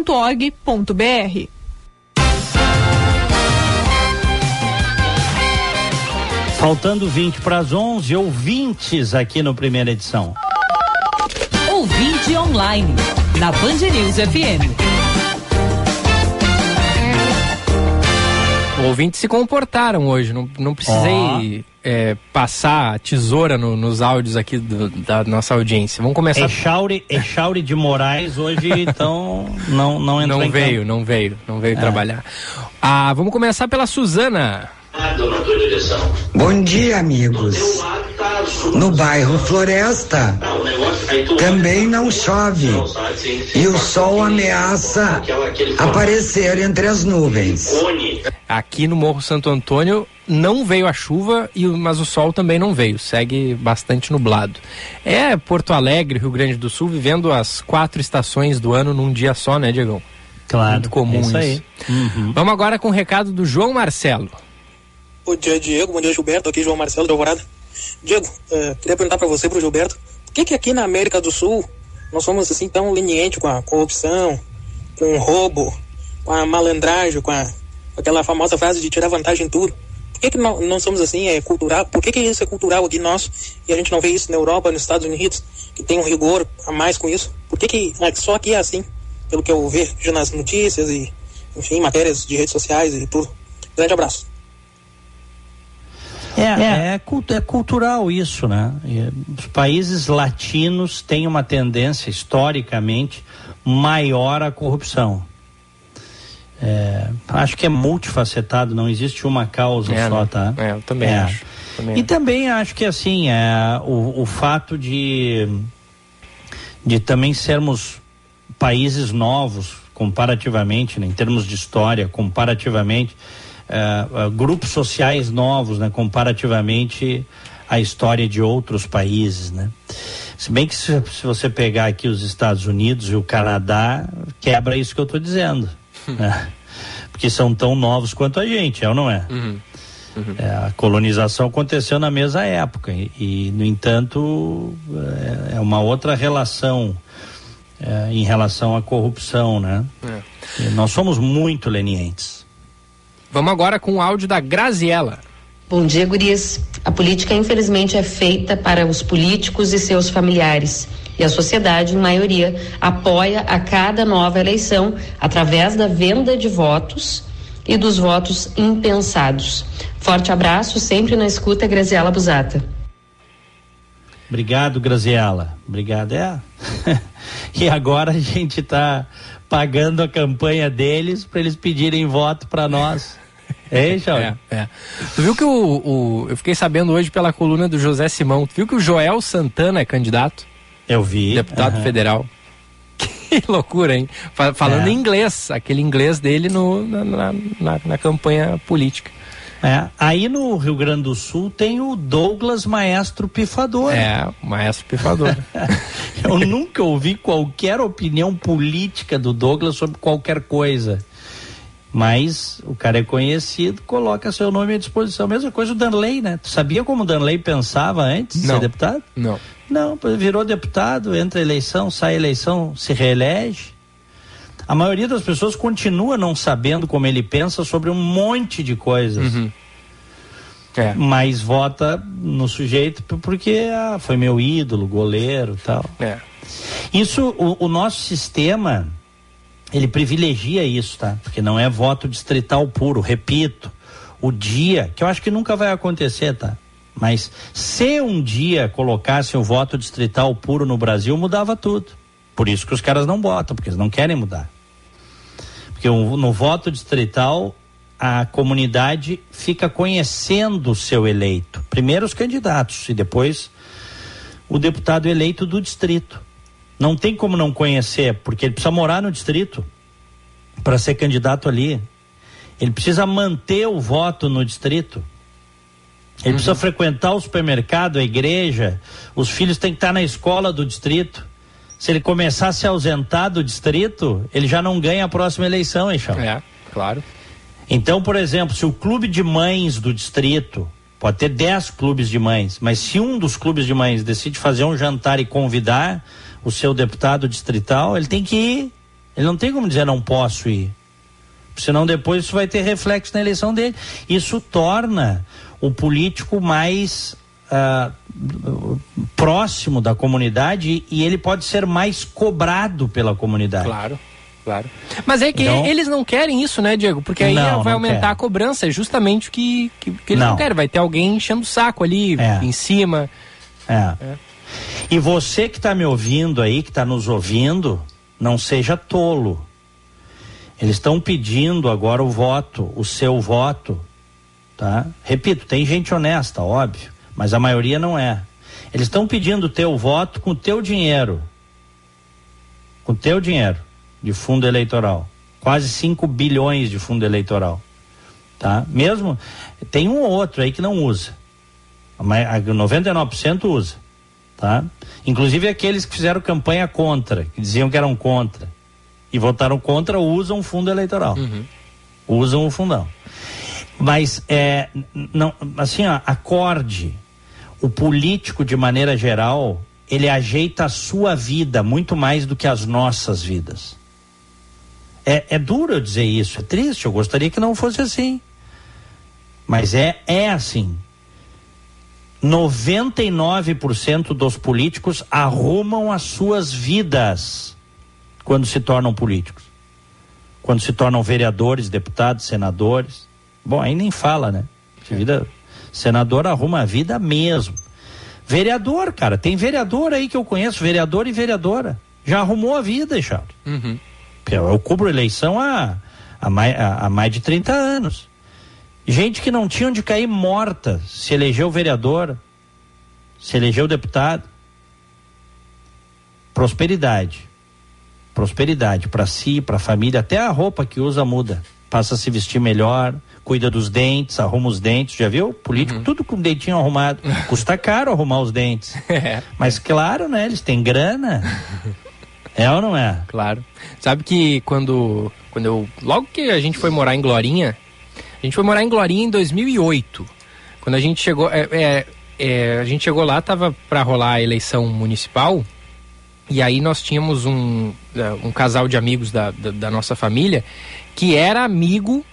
Faltando 20 para as 11, ouvintes aqui no primeira edição. Ouvinte online, na Band News FM. Ouvintes se comportaram hoje, não, não precisei é, passar tesoura no- nos áudios aqui do- da nossa audiência. Vamos começar. Echauri, Echauri de Moraes hoje, então, não, não entrou Não em veio, campo. não veio, não veio É. trabalhar. Ah, vamos começar pela Suzana. Bom dia, amigos. No bairro Floresta também não chove e o sol ameaça aparecer entre as nuvens. Aqui no Morro Santo Antônio não veio a chuva, e, mas o sol também não veio, segue bastante nublado. É Porto Alegre, Rio Grande do Sul, vivendo as quatro estações do ano num dia só, né, Diegão? Claro, Muito comum é isso. isso aí. Uhum. Vamos agora com o recado do João Marcelo. Bom dia, Diego. Bom dia, Gilberto. Aqui, João Marcelo de Alvorada. Diego, eh, queria perguntar para você, pro Gilberto, por que que aqui na América do Sul nós somos assim tão lenientes com a corrupção, com o roubo, com a malandragem, com, a, aquela famosa frase de tirar vantagem em tudo? Por que, que não, não somos assim, é cultural? Por que, que isso é cultural aqui nosso e a gente não vê isso na Europa, nos Estados Unidos, que tem um rigor a mais com isso? Por que, que é, só aqui é assim? Pelo que eu vejo nas notícias e, enfim, matérias de redes sociais e tudo. Grande abraço. É, é. É, é, cultural isso, né? E os países latinos têm uma tendência, historicamente, maior à corrupção. É, acho que é multifacetado, não existe uma causa É, só, né? tá? É, eu também É. acho. Também e acho. também acho que assim, é, o, o fato de, de também sermos países novos, comparativamente, né, em termos de história, comparativamente, é, é, grupos sociais novos, né, comparativamente à história de outros países, né? Se bem que se, se você pegar aqui os Estados Unidos e o Canadá, quebra isso que eu estou dizendo, né? Porque são tão novos quanto a gente, é ou não é? É, a colonização aconteceu na mesma época e, e, no entanto, é, é uma outra relação é, em relação à corrupção, né? E nós somos muito lenientes. Vamos agora com o áudio da Graziella. Bom dia, gurias. A política, infelizmente, é feita para os políticos e seus familiares. E a sociedade, em maioria, apoia a cada nova eleição através da venda de votos e dos votos impensados. Forte abraço, sempre na escuta, Graziela Busata. Obrigado, Graziela. Obrigado. É. e agora a gente está pagando a campanha deles para eles pedirem voto para nós. Ei, Charles? É, é. Tu viu que o, o- Eu fiquei sabendo hoje pela coluna do José Simão. Tu viu que o Joel Santana é candidato? Eu vi. Deputado aham. federal. Que loucura, hein? Fa- falando É. em inglês, aquele inglês dele no, na, na, na- campanha política. É, aí no Rio Grande do Sul tem o Douglas Maestro Pifador. É, maestro pifador. Eu nunca ouvi qualquer opinião política do Douglas sobre qualquer coisa. Mas o cara é conhecido, coloca seu nome à disposição. Mesma coisa o Danley, né? Tu sabia como o Danley pensava antes de ser deputado? Não. Não, virou deputado, entra eleição, sai eleição, se reelege. A maioria das pessoas continua não sabendo como ele pensa sobre um monte de coisas. É. Mas vota no sujeito porque ah, foi meu ídolo, goleiro tal. É. Isso, o, o nosso sistema, ele privilegia isso, tá? Porque não é voto distrital puro, repito. O dia, que eu acho que nunca vai acontecer, tá? Mas se um dia colocassem o voto distrital puro no Brasil, mudava tudo. Por isso que os caras não votam, porque eles não querem mudar. Porque no voto distrital, a comunidade fica conhecendo o seu eleito. Primeiro os candidatos e depois o deputado eleito do distrito. Não tem como não conhecer, porque ele precisa morar no distrito para ser candidato ali. Ele precisa manter o voto no distrito. Ele precisa frequentar o supermercado, a igreja. Os filhos têm que estar na escola do distrito. Se ele começar a se ausentar do distrito, ele já não ganha a próxima eleição, hein, Charles? É, claro. Então, por exemplo, se o clube de mães do distrito, pode ter 10 clubes de mães, mas se um dos clubes de mães decide fazer um jantar e convidar o seu deputado distrital, ele tem que ir. Ele não tem como dizer não posso ir. Senão depois isso vai ter reflexo na eleição dele. Isso torna o político mais ah, próximo da comunidade e ele pode ser mais cobrado pela comunidade. Claro, claro. Mas é que Então- eles não querem isso, né, Diego? Porque aí Não, vai não aumentar querem. a cobrança, é justamente o que, que, que eles não. Não. querem. Vai ter alguém enchendo o saco ali, em cima. É. E você que está me ouvindo aí, que está nos ouvindo, não seja tolo. Eles estão pedindo agora o voto, o seu voto, tá? Repito, tem gente honesta, óbvio, mas a maioria não é. Eles estão pedindo o teu voto com o teu dinheiro. Com o teu dinheiro de fundo eleitoral. Quase 5 bilhões de fundo eleitoral. Tá? Mesmo tem um ou outro aí que não usa. Mas a 99% usa, tá? Inclusive aqueles que fizeram campanha contra, que diziam que eram contra e votaram contra, usam o fundo eleitoral. Usam o fundão. Mas é não, assim, ó, acorde. O político de maneira geral, ele ajeita a sua vida muito mais do que as nossas vidas. É, é duro eu dizer isso, é triste, eu gostaria que não fosse assim. Mas é, é assim. 99% dos políticos arrumam as suas vidas quando se tornam políticos. Quando se tornam vereadores, deputados, senadores. Bom, aí nem fala, né? Vida, senador arruma a vida mesmo. Vereador, cara, tem vereador aí que eu conheço, vereador e vereadora. Já arrumou a vida, Charles. Uhum. Eu cubro eleição há, há, mais, há, há mais de 30 anos. Gente que não tinha onde cair morta, se elegeu vereador, se elegeu deputado. Prosperidade. Prosperidade para si, para a família, até a roupa que usa muda. Passa a se vestir melhor, cuida dos dentes, arruma os dentes, já viu? Político, tudo com o dentinho arrumado. Custa caro arrumar os dentes. Mas claro, né? Eles têm grana. É ou não é? Claro. Sabe que quando, quando eu. Logo que a gente foi morar em Glorinha, a gente foi morar em Glorinha em 2008. Quando a gente chegou. É, é, é, a gente chegou lá, tava para rolar a eleição municipal. E aí nós tínhamos um, um casal de amigos da, da, da nossa família que era amigo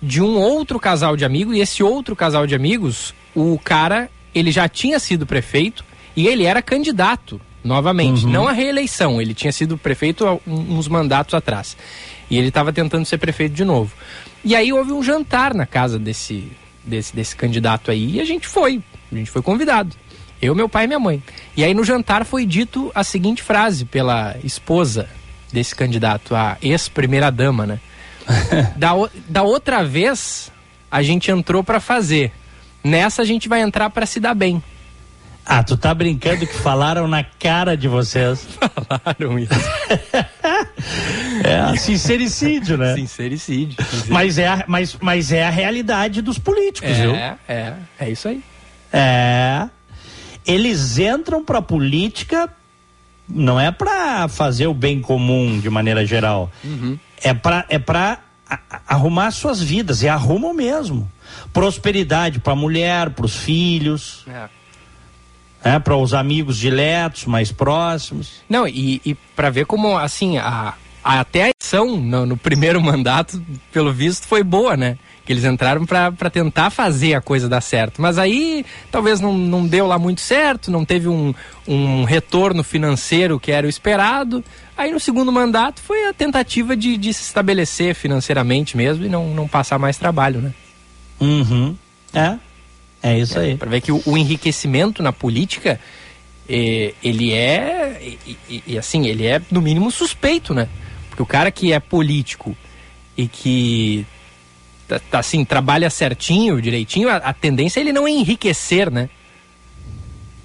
de um outro casal de amigos. E esse outro casal de amigos, o cara, ele já tinha sido prefeito e ele era candidato novamente. Uhum. Não a reeleição, ele tinha sido prefeito há uns mandatos atrás. E ele estava tentando ser prefeito de novo. E aí houve um jantar na casa desse, desse, desse candidato aí e a gente foi. A gente foi convidado. Eu, meu pai e minha mãe. E aí no jantar foi dito a seguinte frase pela esposa desse candidato, a ex-primeira-dama, né? da, da outra vez, a gente entrou para fazer. Nessa a gente vai entrar para se dar bem. Ah, tu tá brincando que falaram na cara de vocês. Falaram isso. É, sincericídio, né? Sincericídio. Mas é, a, mas, mas é a realidade dos políticos, viu? É, é, é isso aí. É. Eles entram pra política não é pra fazer o bem comum de maneira geral. É pra é pra arrumar suas vidas e arrumam mesmo. Prosperidade pra mulher, pros filhos, É. é, para os amigos diletos, mais próximos. Não, e, e para ver como, assim, a, a- até a eleição no, no primeiro mandato, pelo visto, foi boa, né? Que eles entraram para tentar fazer a coisa dar certo. Mas aí talvez não, não deu lá muito certo, não teve um, um retorno financeiro que era o esperado. Aí no segundo mandato foi a tentativa de, de se estabelecer financeiramente mesmo e não, não passar mais trabalho, né? Uhum. É. É isso aí. Para ver que o, o enriquecimento na política, eh, ele é, e, e- e, assim, ele é no mínimo suspeito, né? Porque o cara que é político e que, tá, tá, assim, trabalha certinho, direitinho, a, a tendência é ele não enriquecer, né?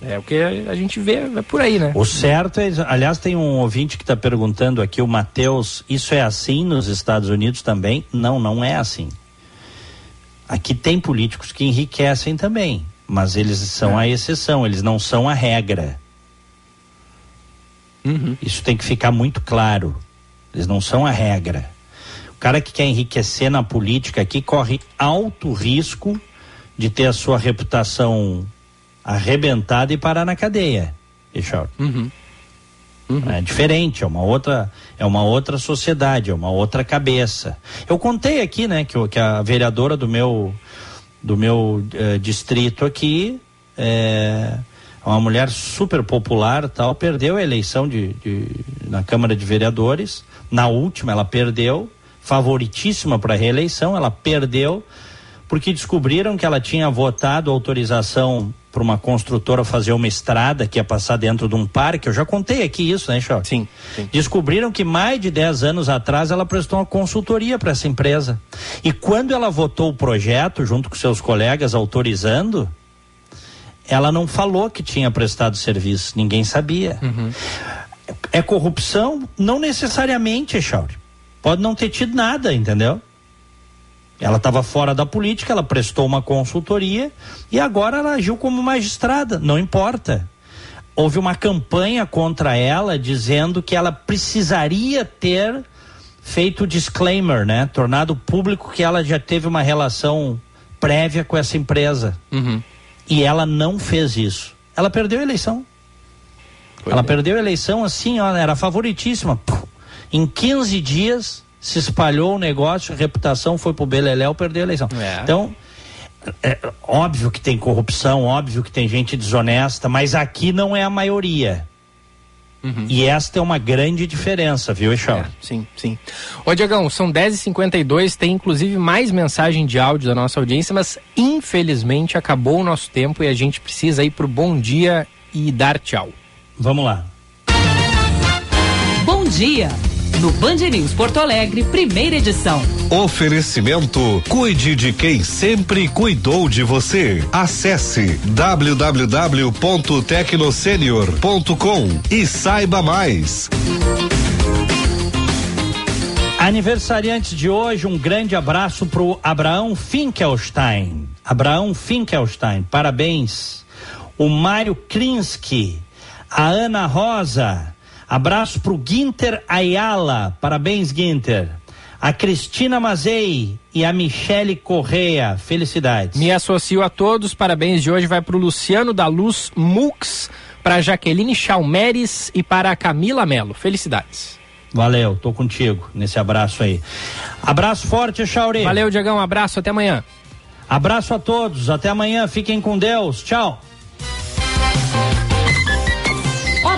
É o que a, a gente vê é por aí, né? O certo é, aliás, tem um ouvinte que está perguntando aqui, o Matheus, isso é assim nos Estados Unidos também? Não, não é assim. Aqui tem políticos que enriquecem também, mas eles são a exceção, eles não são a regra. Isso tem que ficar muito claro. Eles não são a regra. O cara que quer enriquecer na política aqui corre alto risco de ter a sua reputação arrebentada e parar na cadeia. Richard. É diferente, é uma outra, é uma outra sociedade, é uma outra cabeça. Eu contei aqui, né, que, que a vereadora do meu, do meu eh, distrito aqui, é uma mulher super popular, tal, perdeu a eleição de, de- na Câmara de Vereadores. Na última, ela perdeu, favoritíssima para reeleição, ela perdeu porque descobriram que ela tinha votado autorização para uma construtora fazer uma estrada que ia passar dentro de um parque. Eu já contei aqui isso, né, Choque? Sim, Descobriram que mais de 10 anos atrás ela prestou uma consultoria para essa empresa. E quando ela votou o projeto, junto com seus colegas autorizando, ela não falou que tinha prestado serviço. Ninguém sabia. É corrupção? Não necessariamente, Echauri. Pode não ter tido nada, entendeu? Ela estava fora da política, ela prestou uma consultoria e agora ela agiu como magistrada. Não importa. Houve uma campanha contra ela dizendo que ela precisaria ter feito disclaimer, né? Tornado público que ela já teve uma relação prévia com essa empresa. E ela não fez isso. Ela perdeu a eleição. ela perdeu a eleição assim, ó, era favoritíssima. Pum. Em 15 dias se espalhou o negócio, a reputação foi pro Beleléu, perdeu a eleição. É. Então, é, óbvio que tem corrupção, óbvio que tem gente desonesta, mas aqui não é a maioria. Uhum. E esta é uma grande diferença, viu, Echal? É, sim, sim. Ô, Diagão, são 10h52, tem inclusive mais mensagem de áudio da nossa audiência, mas infelizmente acabou o nosso tempo e a gente precisa ir pro bom dia e dar tchau. Vamos lá. Bom dia! No Band News Porto Alegre, primeira edição. Oferecimento: cuide de quem sempre cuidou de você. Acesse www.tecnosenior.com e saiba mais. Aniversariantes de hoje, um grande abraço pro Abraão Finkelstein. Abraão Finkelstein, parabéns. O Mário Krinsky, a Ana Rosa, Abraço para o Ginter Ayala, parabéns Ginter. A Cristina Mazei e a Michele Correia, felicidades. Me associo a todos, parabéns de hoje vai para o Luciano da Luz Mux, para Jaqueline Chalmeres e para a Camila Melo, felicidades. Valeu, tô contigo nesse abraço aí. Abraço forte, Chauri. Valeu, Diagão, abraço, até amanhã. Abraço a todos, até amanhã, fiquem com Deus, tchau.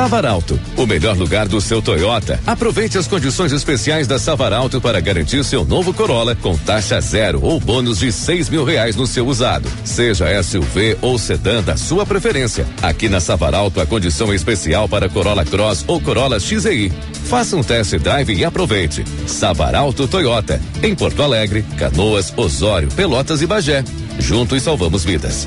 Savaralto, o melhor lugar do seu Toyota. Aproveite as condições especiais da Savaralto para garantir seu novo Corolla com taxa zero ou bônus de seis mil reais no seu usado. Seja SUV ou sedã da sua preferência. Aqui na Savaralto a condição é especial para Corolla Cross ou Corolla XEI. Faça um test drive e aproveite. Savaralto Toyota, em Porto Alegre, Canoas, Osório, Pelotas e Bagé. Juntos salvamos vidas.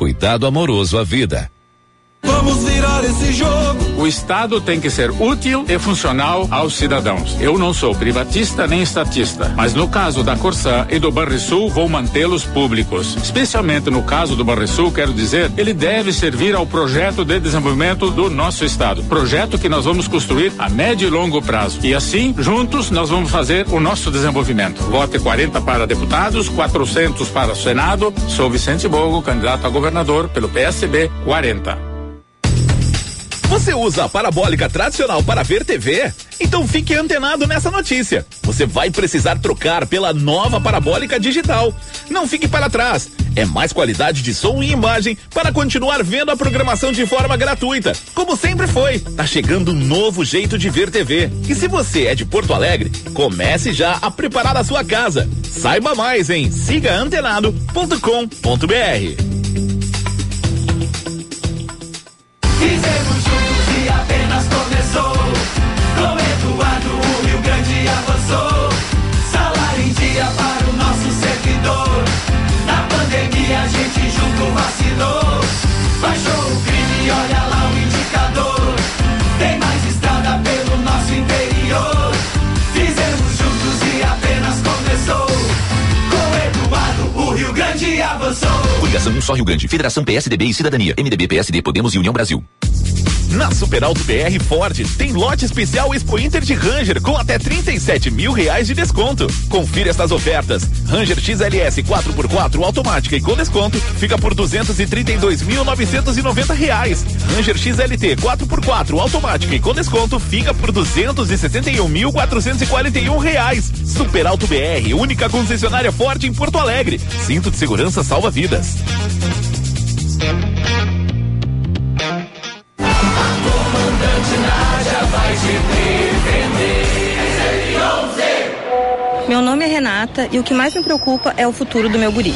cuidado amoroso à vida. Vamos virar esse jogo. O Estado tem que ser útil e funcional aos cidadãos. Eu não sou privatista nem estatista, mas no caso da Corsã e do Banrisul vou mantê-los públicos. Especialmente no caso do Banrisul, quero dizer, ele deve servir ao projeto de desenvolvimento do nosso Estado. Projeto que nós vamos construir a médio e longo prazo. E assim, juntos, nós vamos fazer o nosso desenvolvimento. Vote 40 para deputados, 400 para Senado. Sou Vicente Bogo, candidato a governador pelo PSB 40. Você usa a parabólica tradicional para ver TV? Então fique antenado nessa notícia. Você vai precisar trocar pela nova parabólica digital. Não fique para trás. É mais qualidade de som e imagem para continuar vendo a programação de forma gratuita, como sempre foi. Tá chegando um novo jeito de ver TV. E se você é de Porto Alegre, comece já a preparar a sua casa. Saiba mais em sigaantenado.com.br. Fizemos e. Com Eduardo, o Rio Grande avançou. Salário em dia para o nosso servidor. Na pandemia a gente junto vacinou. Baixou o crime, olha lá o indicador. Tem mais estrada pelo nosso interior. Fizemos juntos e apenas começou. Com Eduardo, o Rio Grande avançou. Coligação Um Só Rio Grande, Federação PSDB e Cidadania, MDB, PSD, Podemos e União Brasil. Na Super Alto BR Ford tem lote especial Expo Inter de Ranger com até 37 mil reais de desconto. Confira estas ofertas. Ranger XLS 4x4 automática e com desconto fica por 232.990 reais. Ranger XLT 4x4 automática e com desconto fica por 261.441 reais. Super Alto BR, única concessionária Ford em Porto Alegre. Cinto de segurança salva vidas. Vai te defender. Meu nome é Renata. e o que mais me preocupa é o futuro do meu guri.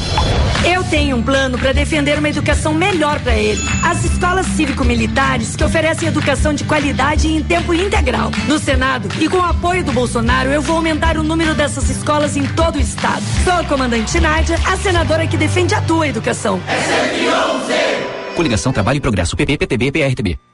Eu tenho um plano para defender uma educação melhor para ele. As escolas cívico-militares que oferecem educação de qualidade e em tempo integral. No Senado e com o apoio do Bolsonaro, eu vou aumentar o número dessas escolas em todo o estado. Sou a comandante Nádia, a senadora que defende a tua educação. É Coligação Trabalho e Progresso, PP, PTB, PRTB.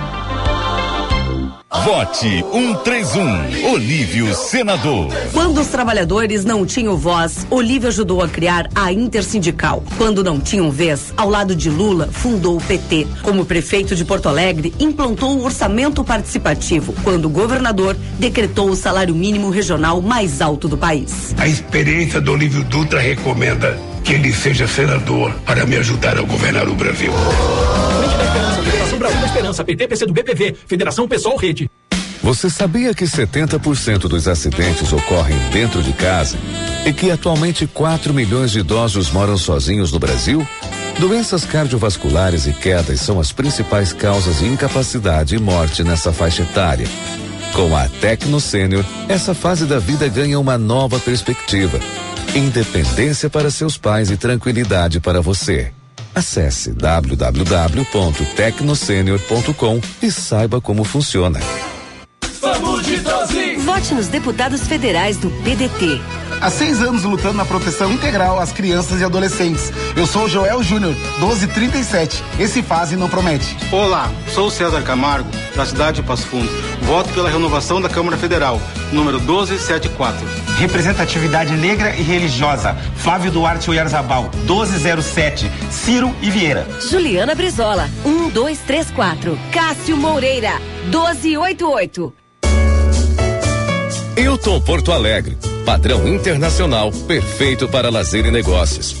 Vote 131. Olívio Senador. Quando os trabalhadores não tinham voz, Olívio ajudou a criar a Intersindical. Quando não tinham vez, ao lado de Lula, fundou o PT. Como prefeito de Porto Alegre, implantou o orçamento participativo. Quando governador, decretou o salário mínimo regional mais alto do país. A experiência do Olívio Dutra recomenda que ele seja senador para me ajudar a governar o Brasil. Brasil da Esperança, PT, PC do BPV, Federação Pessoal Rede. Você sabia que 70% dos acidentes ocorrem dentro de casa e que atualmente 4 milhões de idosos moram sozinhos no Brasil? Doenças cardiovasculares e quedas são as principais causas de incapacidade e morte nessa faixa etária. Com a Tecno Sênior, essa fase da vida ganha uma nova perspectiva. Independência para seus pais e tranquilidade para você. Acesse www.tecnosenior.com e saiba como funciona. Vamos de 12! Vote nos deputados federais do PDT. Há seis anos lutando na proteção integral às crianças e adolescentes. Eu sou o Joel Júnior, 1237. Esse fase não promete. Olá, sou o César Camargo, da cidade de Passo Fundo. Voto pela renovação da Câmara Federal, número 1274. Representatividade negra e religiosa. Flávio Duarte Oyarzabal, 1207. Ciro e Vieira. Juliana Brizola, 1234. Cássio Moreira, 1288. Hilton Porto Alegre. Padrão internacional, perfeito para lazer e negócios.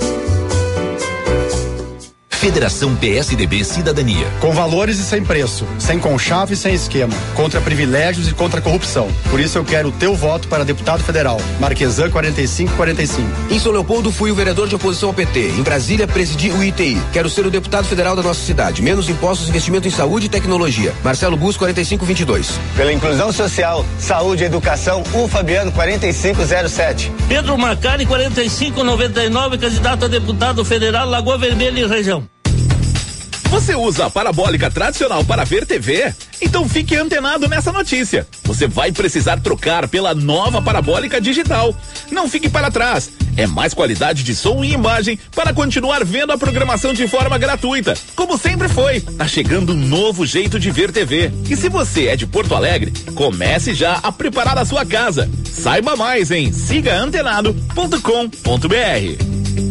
Federação PSDB Cidadania. Com valores e sem preço, sem conchave e sem esquema, contra privilégios e contra corrupção. Por isso eu quero o teu voto para deputado federal. Marquesan 4545. Em São Leopoldo fui o vereador de oposição ao PT. Em Brasília presidi o ITI. Quero ser o deputado federal da nossa cidade. Menos impostos, investimento em saúde e tecnologia. Marcelo Bus 4522. Pela inclusão social, saúde e educação, o Fabiano 4507. Pedro Macari 4599, candidato a deputado federal Lagoa Vermelha e região. Você usa a parabólica tradicional para ver TV? Então fique antenado nessa notícia. Você vai precisar trocar pela nova parabólica digital. Não fique para trás. É mais qualidade de som e imagem para continuar vendo a programação de forma gratuita, como sempre foi. Tá chegando um novo jeito de ver TV. E se você é de Porto Alegre, comece já a preparar a sua casa. Saiba mais em sigaantenado.com.br.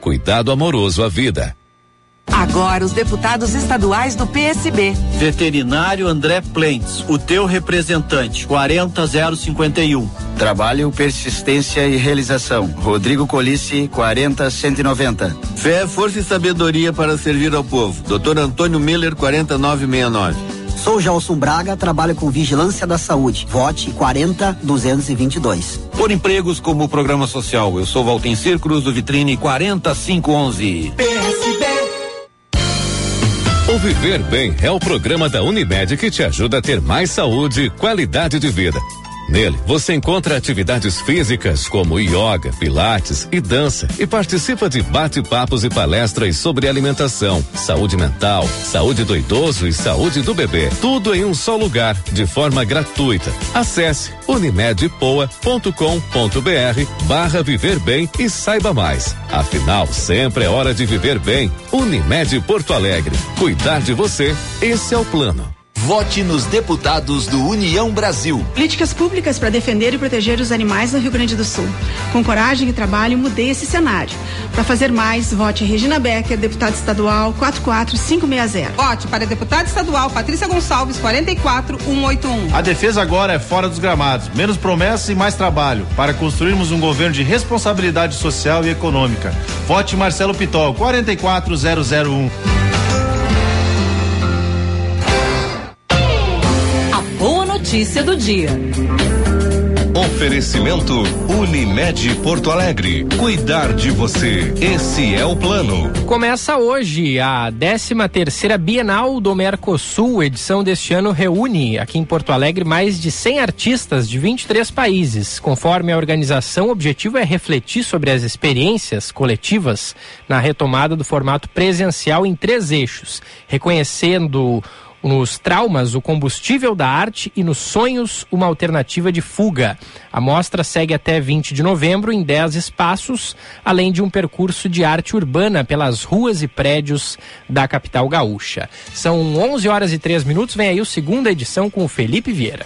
Cuidado amoroso à vida. Agora os deputados estaduais do PSB. Veterinário André Plentes, o teu representante, 40051. Trabalho, persistência e realização. Rodrigo Colice, 40190. Fé, força e sabedoria para servir ao povo. Dr. Antônio Miller, 4969. Sou Gelson Braga, trabalho com Vigilância da Saúde. Vote 40222. Por empregos como programa social, eu sou Valtencir Cruz do Vitrine 40511. O Viver Bem é o programa da Unimed que te ajuda a ter mais saúde e qualidade de vida. Nele, você encontra atividades físicas como yoga, pilates e dança e participa de bate-papos e palestras sobre alimentação, saúde mental, saúde do idoso e saúde do bebê. Tudo em um só lugar, de forma gratuita. Acesse unimedpoa.com.br barra viver bem e saiba mais. Afinal, sempre é hora de viver bem. Unimed Porto Alegre. Cuidar de você, esse é o plano. Vote nos deputados do União Brasil. Políticas públicas para defender e proteger os animais no Rio Grande do Sul. Com coragem e trabalho, mudei esse cenário. Para fazer mais, vote Regina Becker, deputada estadual 44560. Vote para deputada estadual Patrícia Gonçalves 44181. A defesa agora é fora dos gramados. Menos promessa e mais trabalho para construirmos um governo de responsabilidade social e econômica. Vote Marcelo Pitol 44001. Notícia do dia. Oferecimento Unimed Porto Alegre. Cuidar de você. Esse é o plano. Começa hoje a 13 terceira Bienal do Mercosul. Edição deste ano reúne aqui em Porto Alegre mais de 100 artistas de 23 países. Conforme a organização, o objetivo é refletir sobre as experiências coletivas na retomada do formato presencial em três eixos, reconhecendo nos traumas, o combustível da arte e nos sonhos, uma alternativa de fuga. A mostra segue até 20 de novembro em 10 espaços, além de um percurso de arte urbana pelas ruas e prédios da capital gaúcha. São 11 horas e 3 minutos. Vem aí o segunda edição com o Felipe Vieira.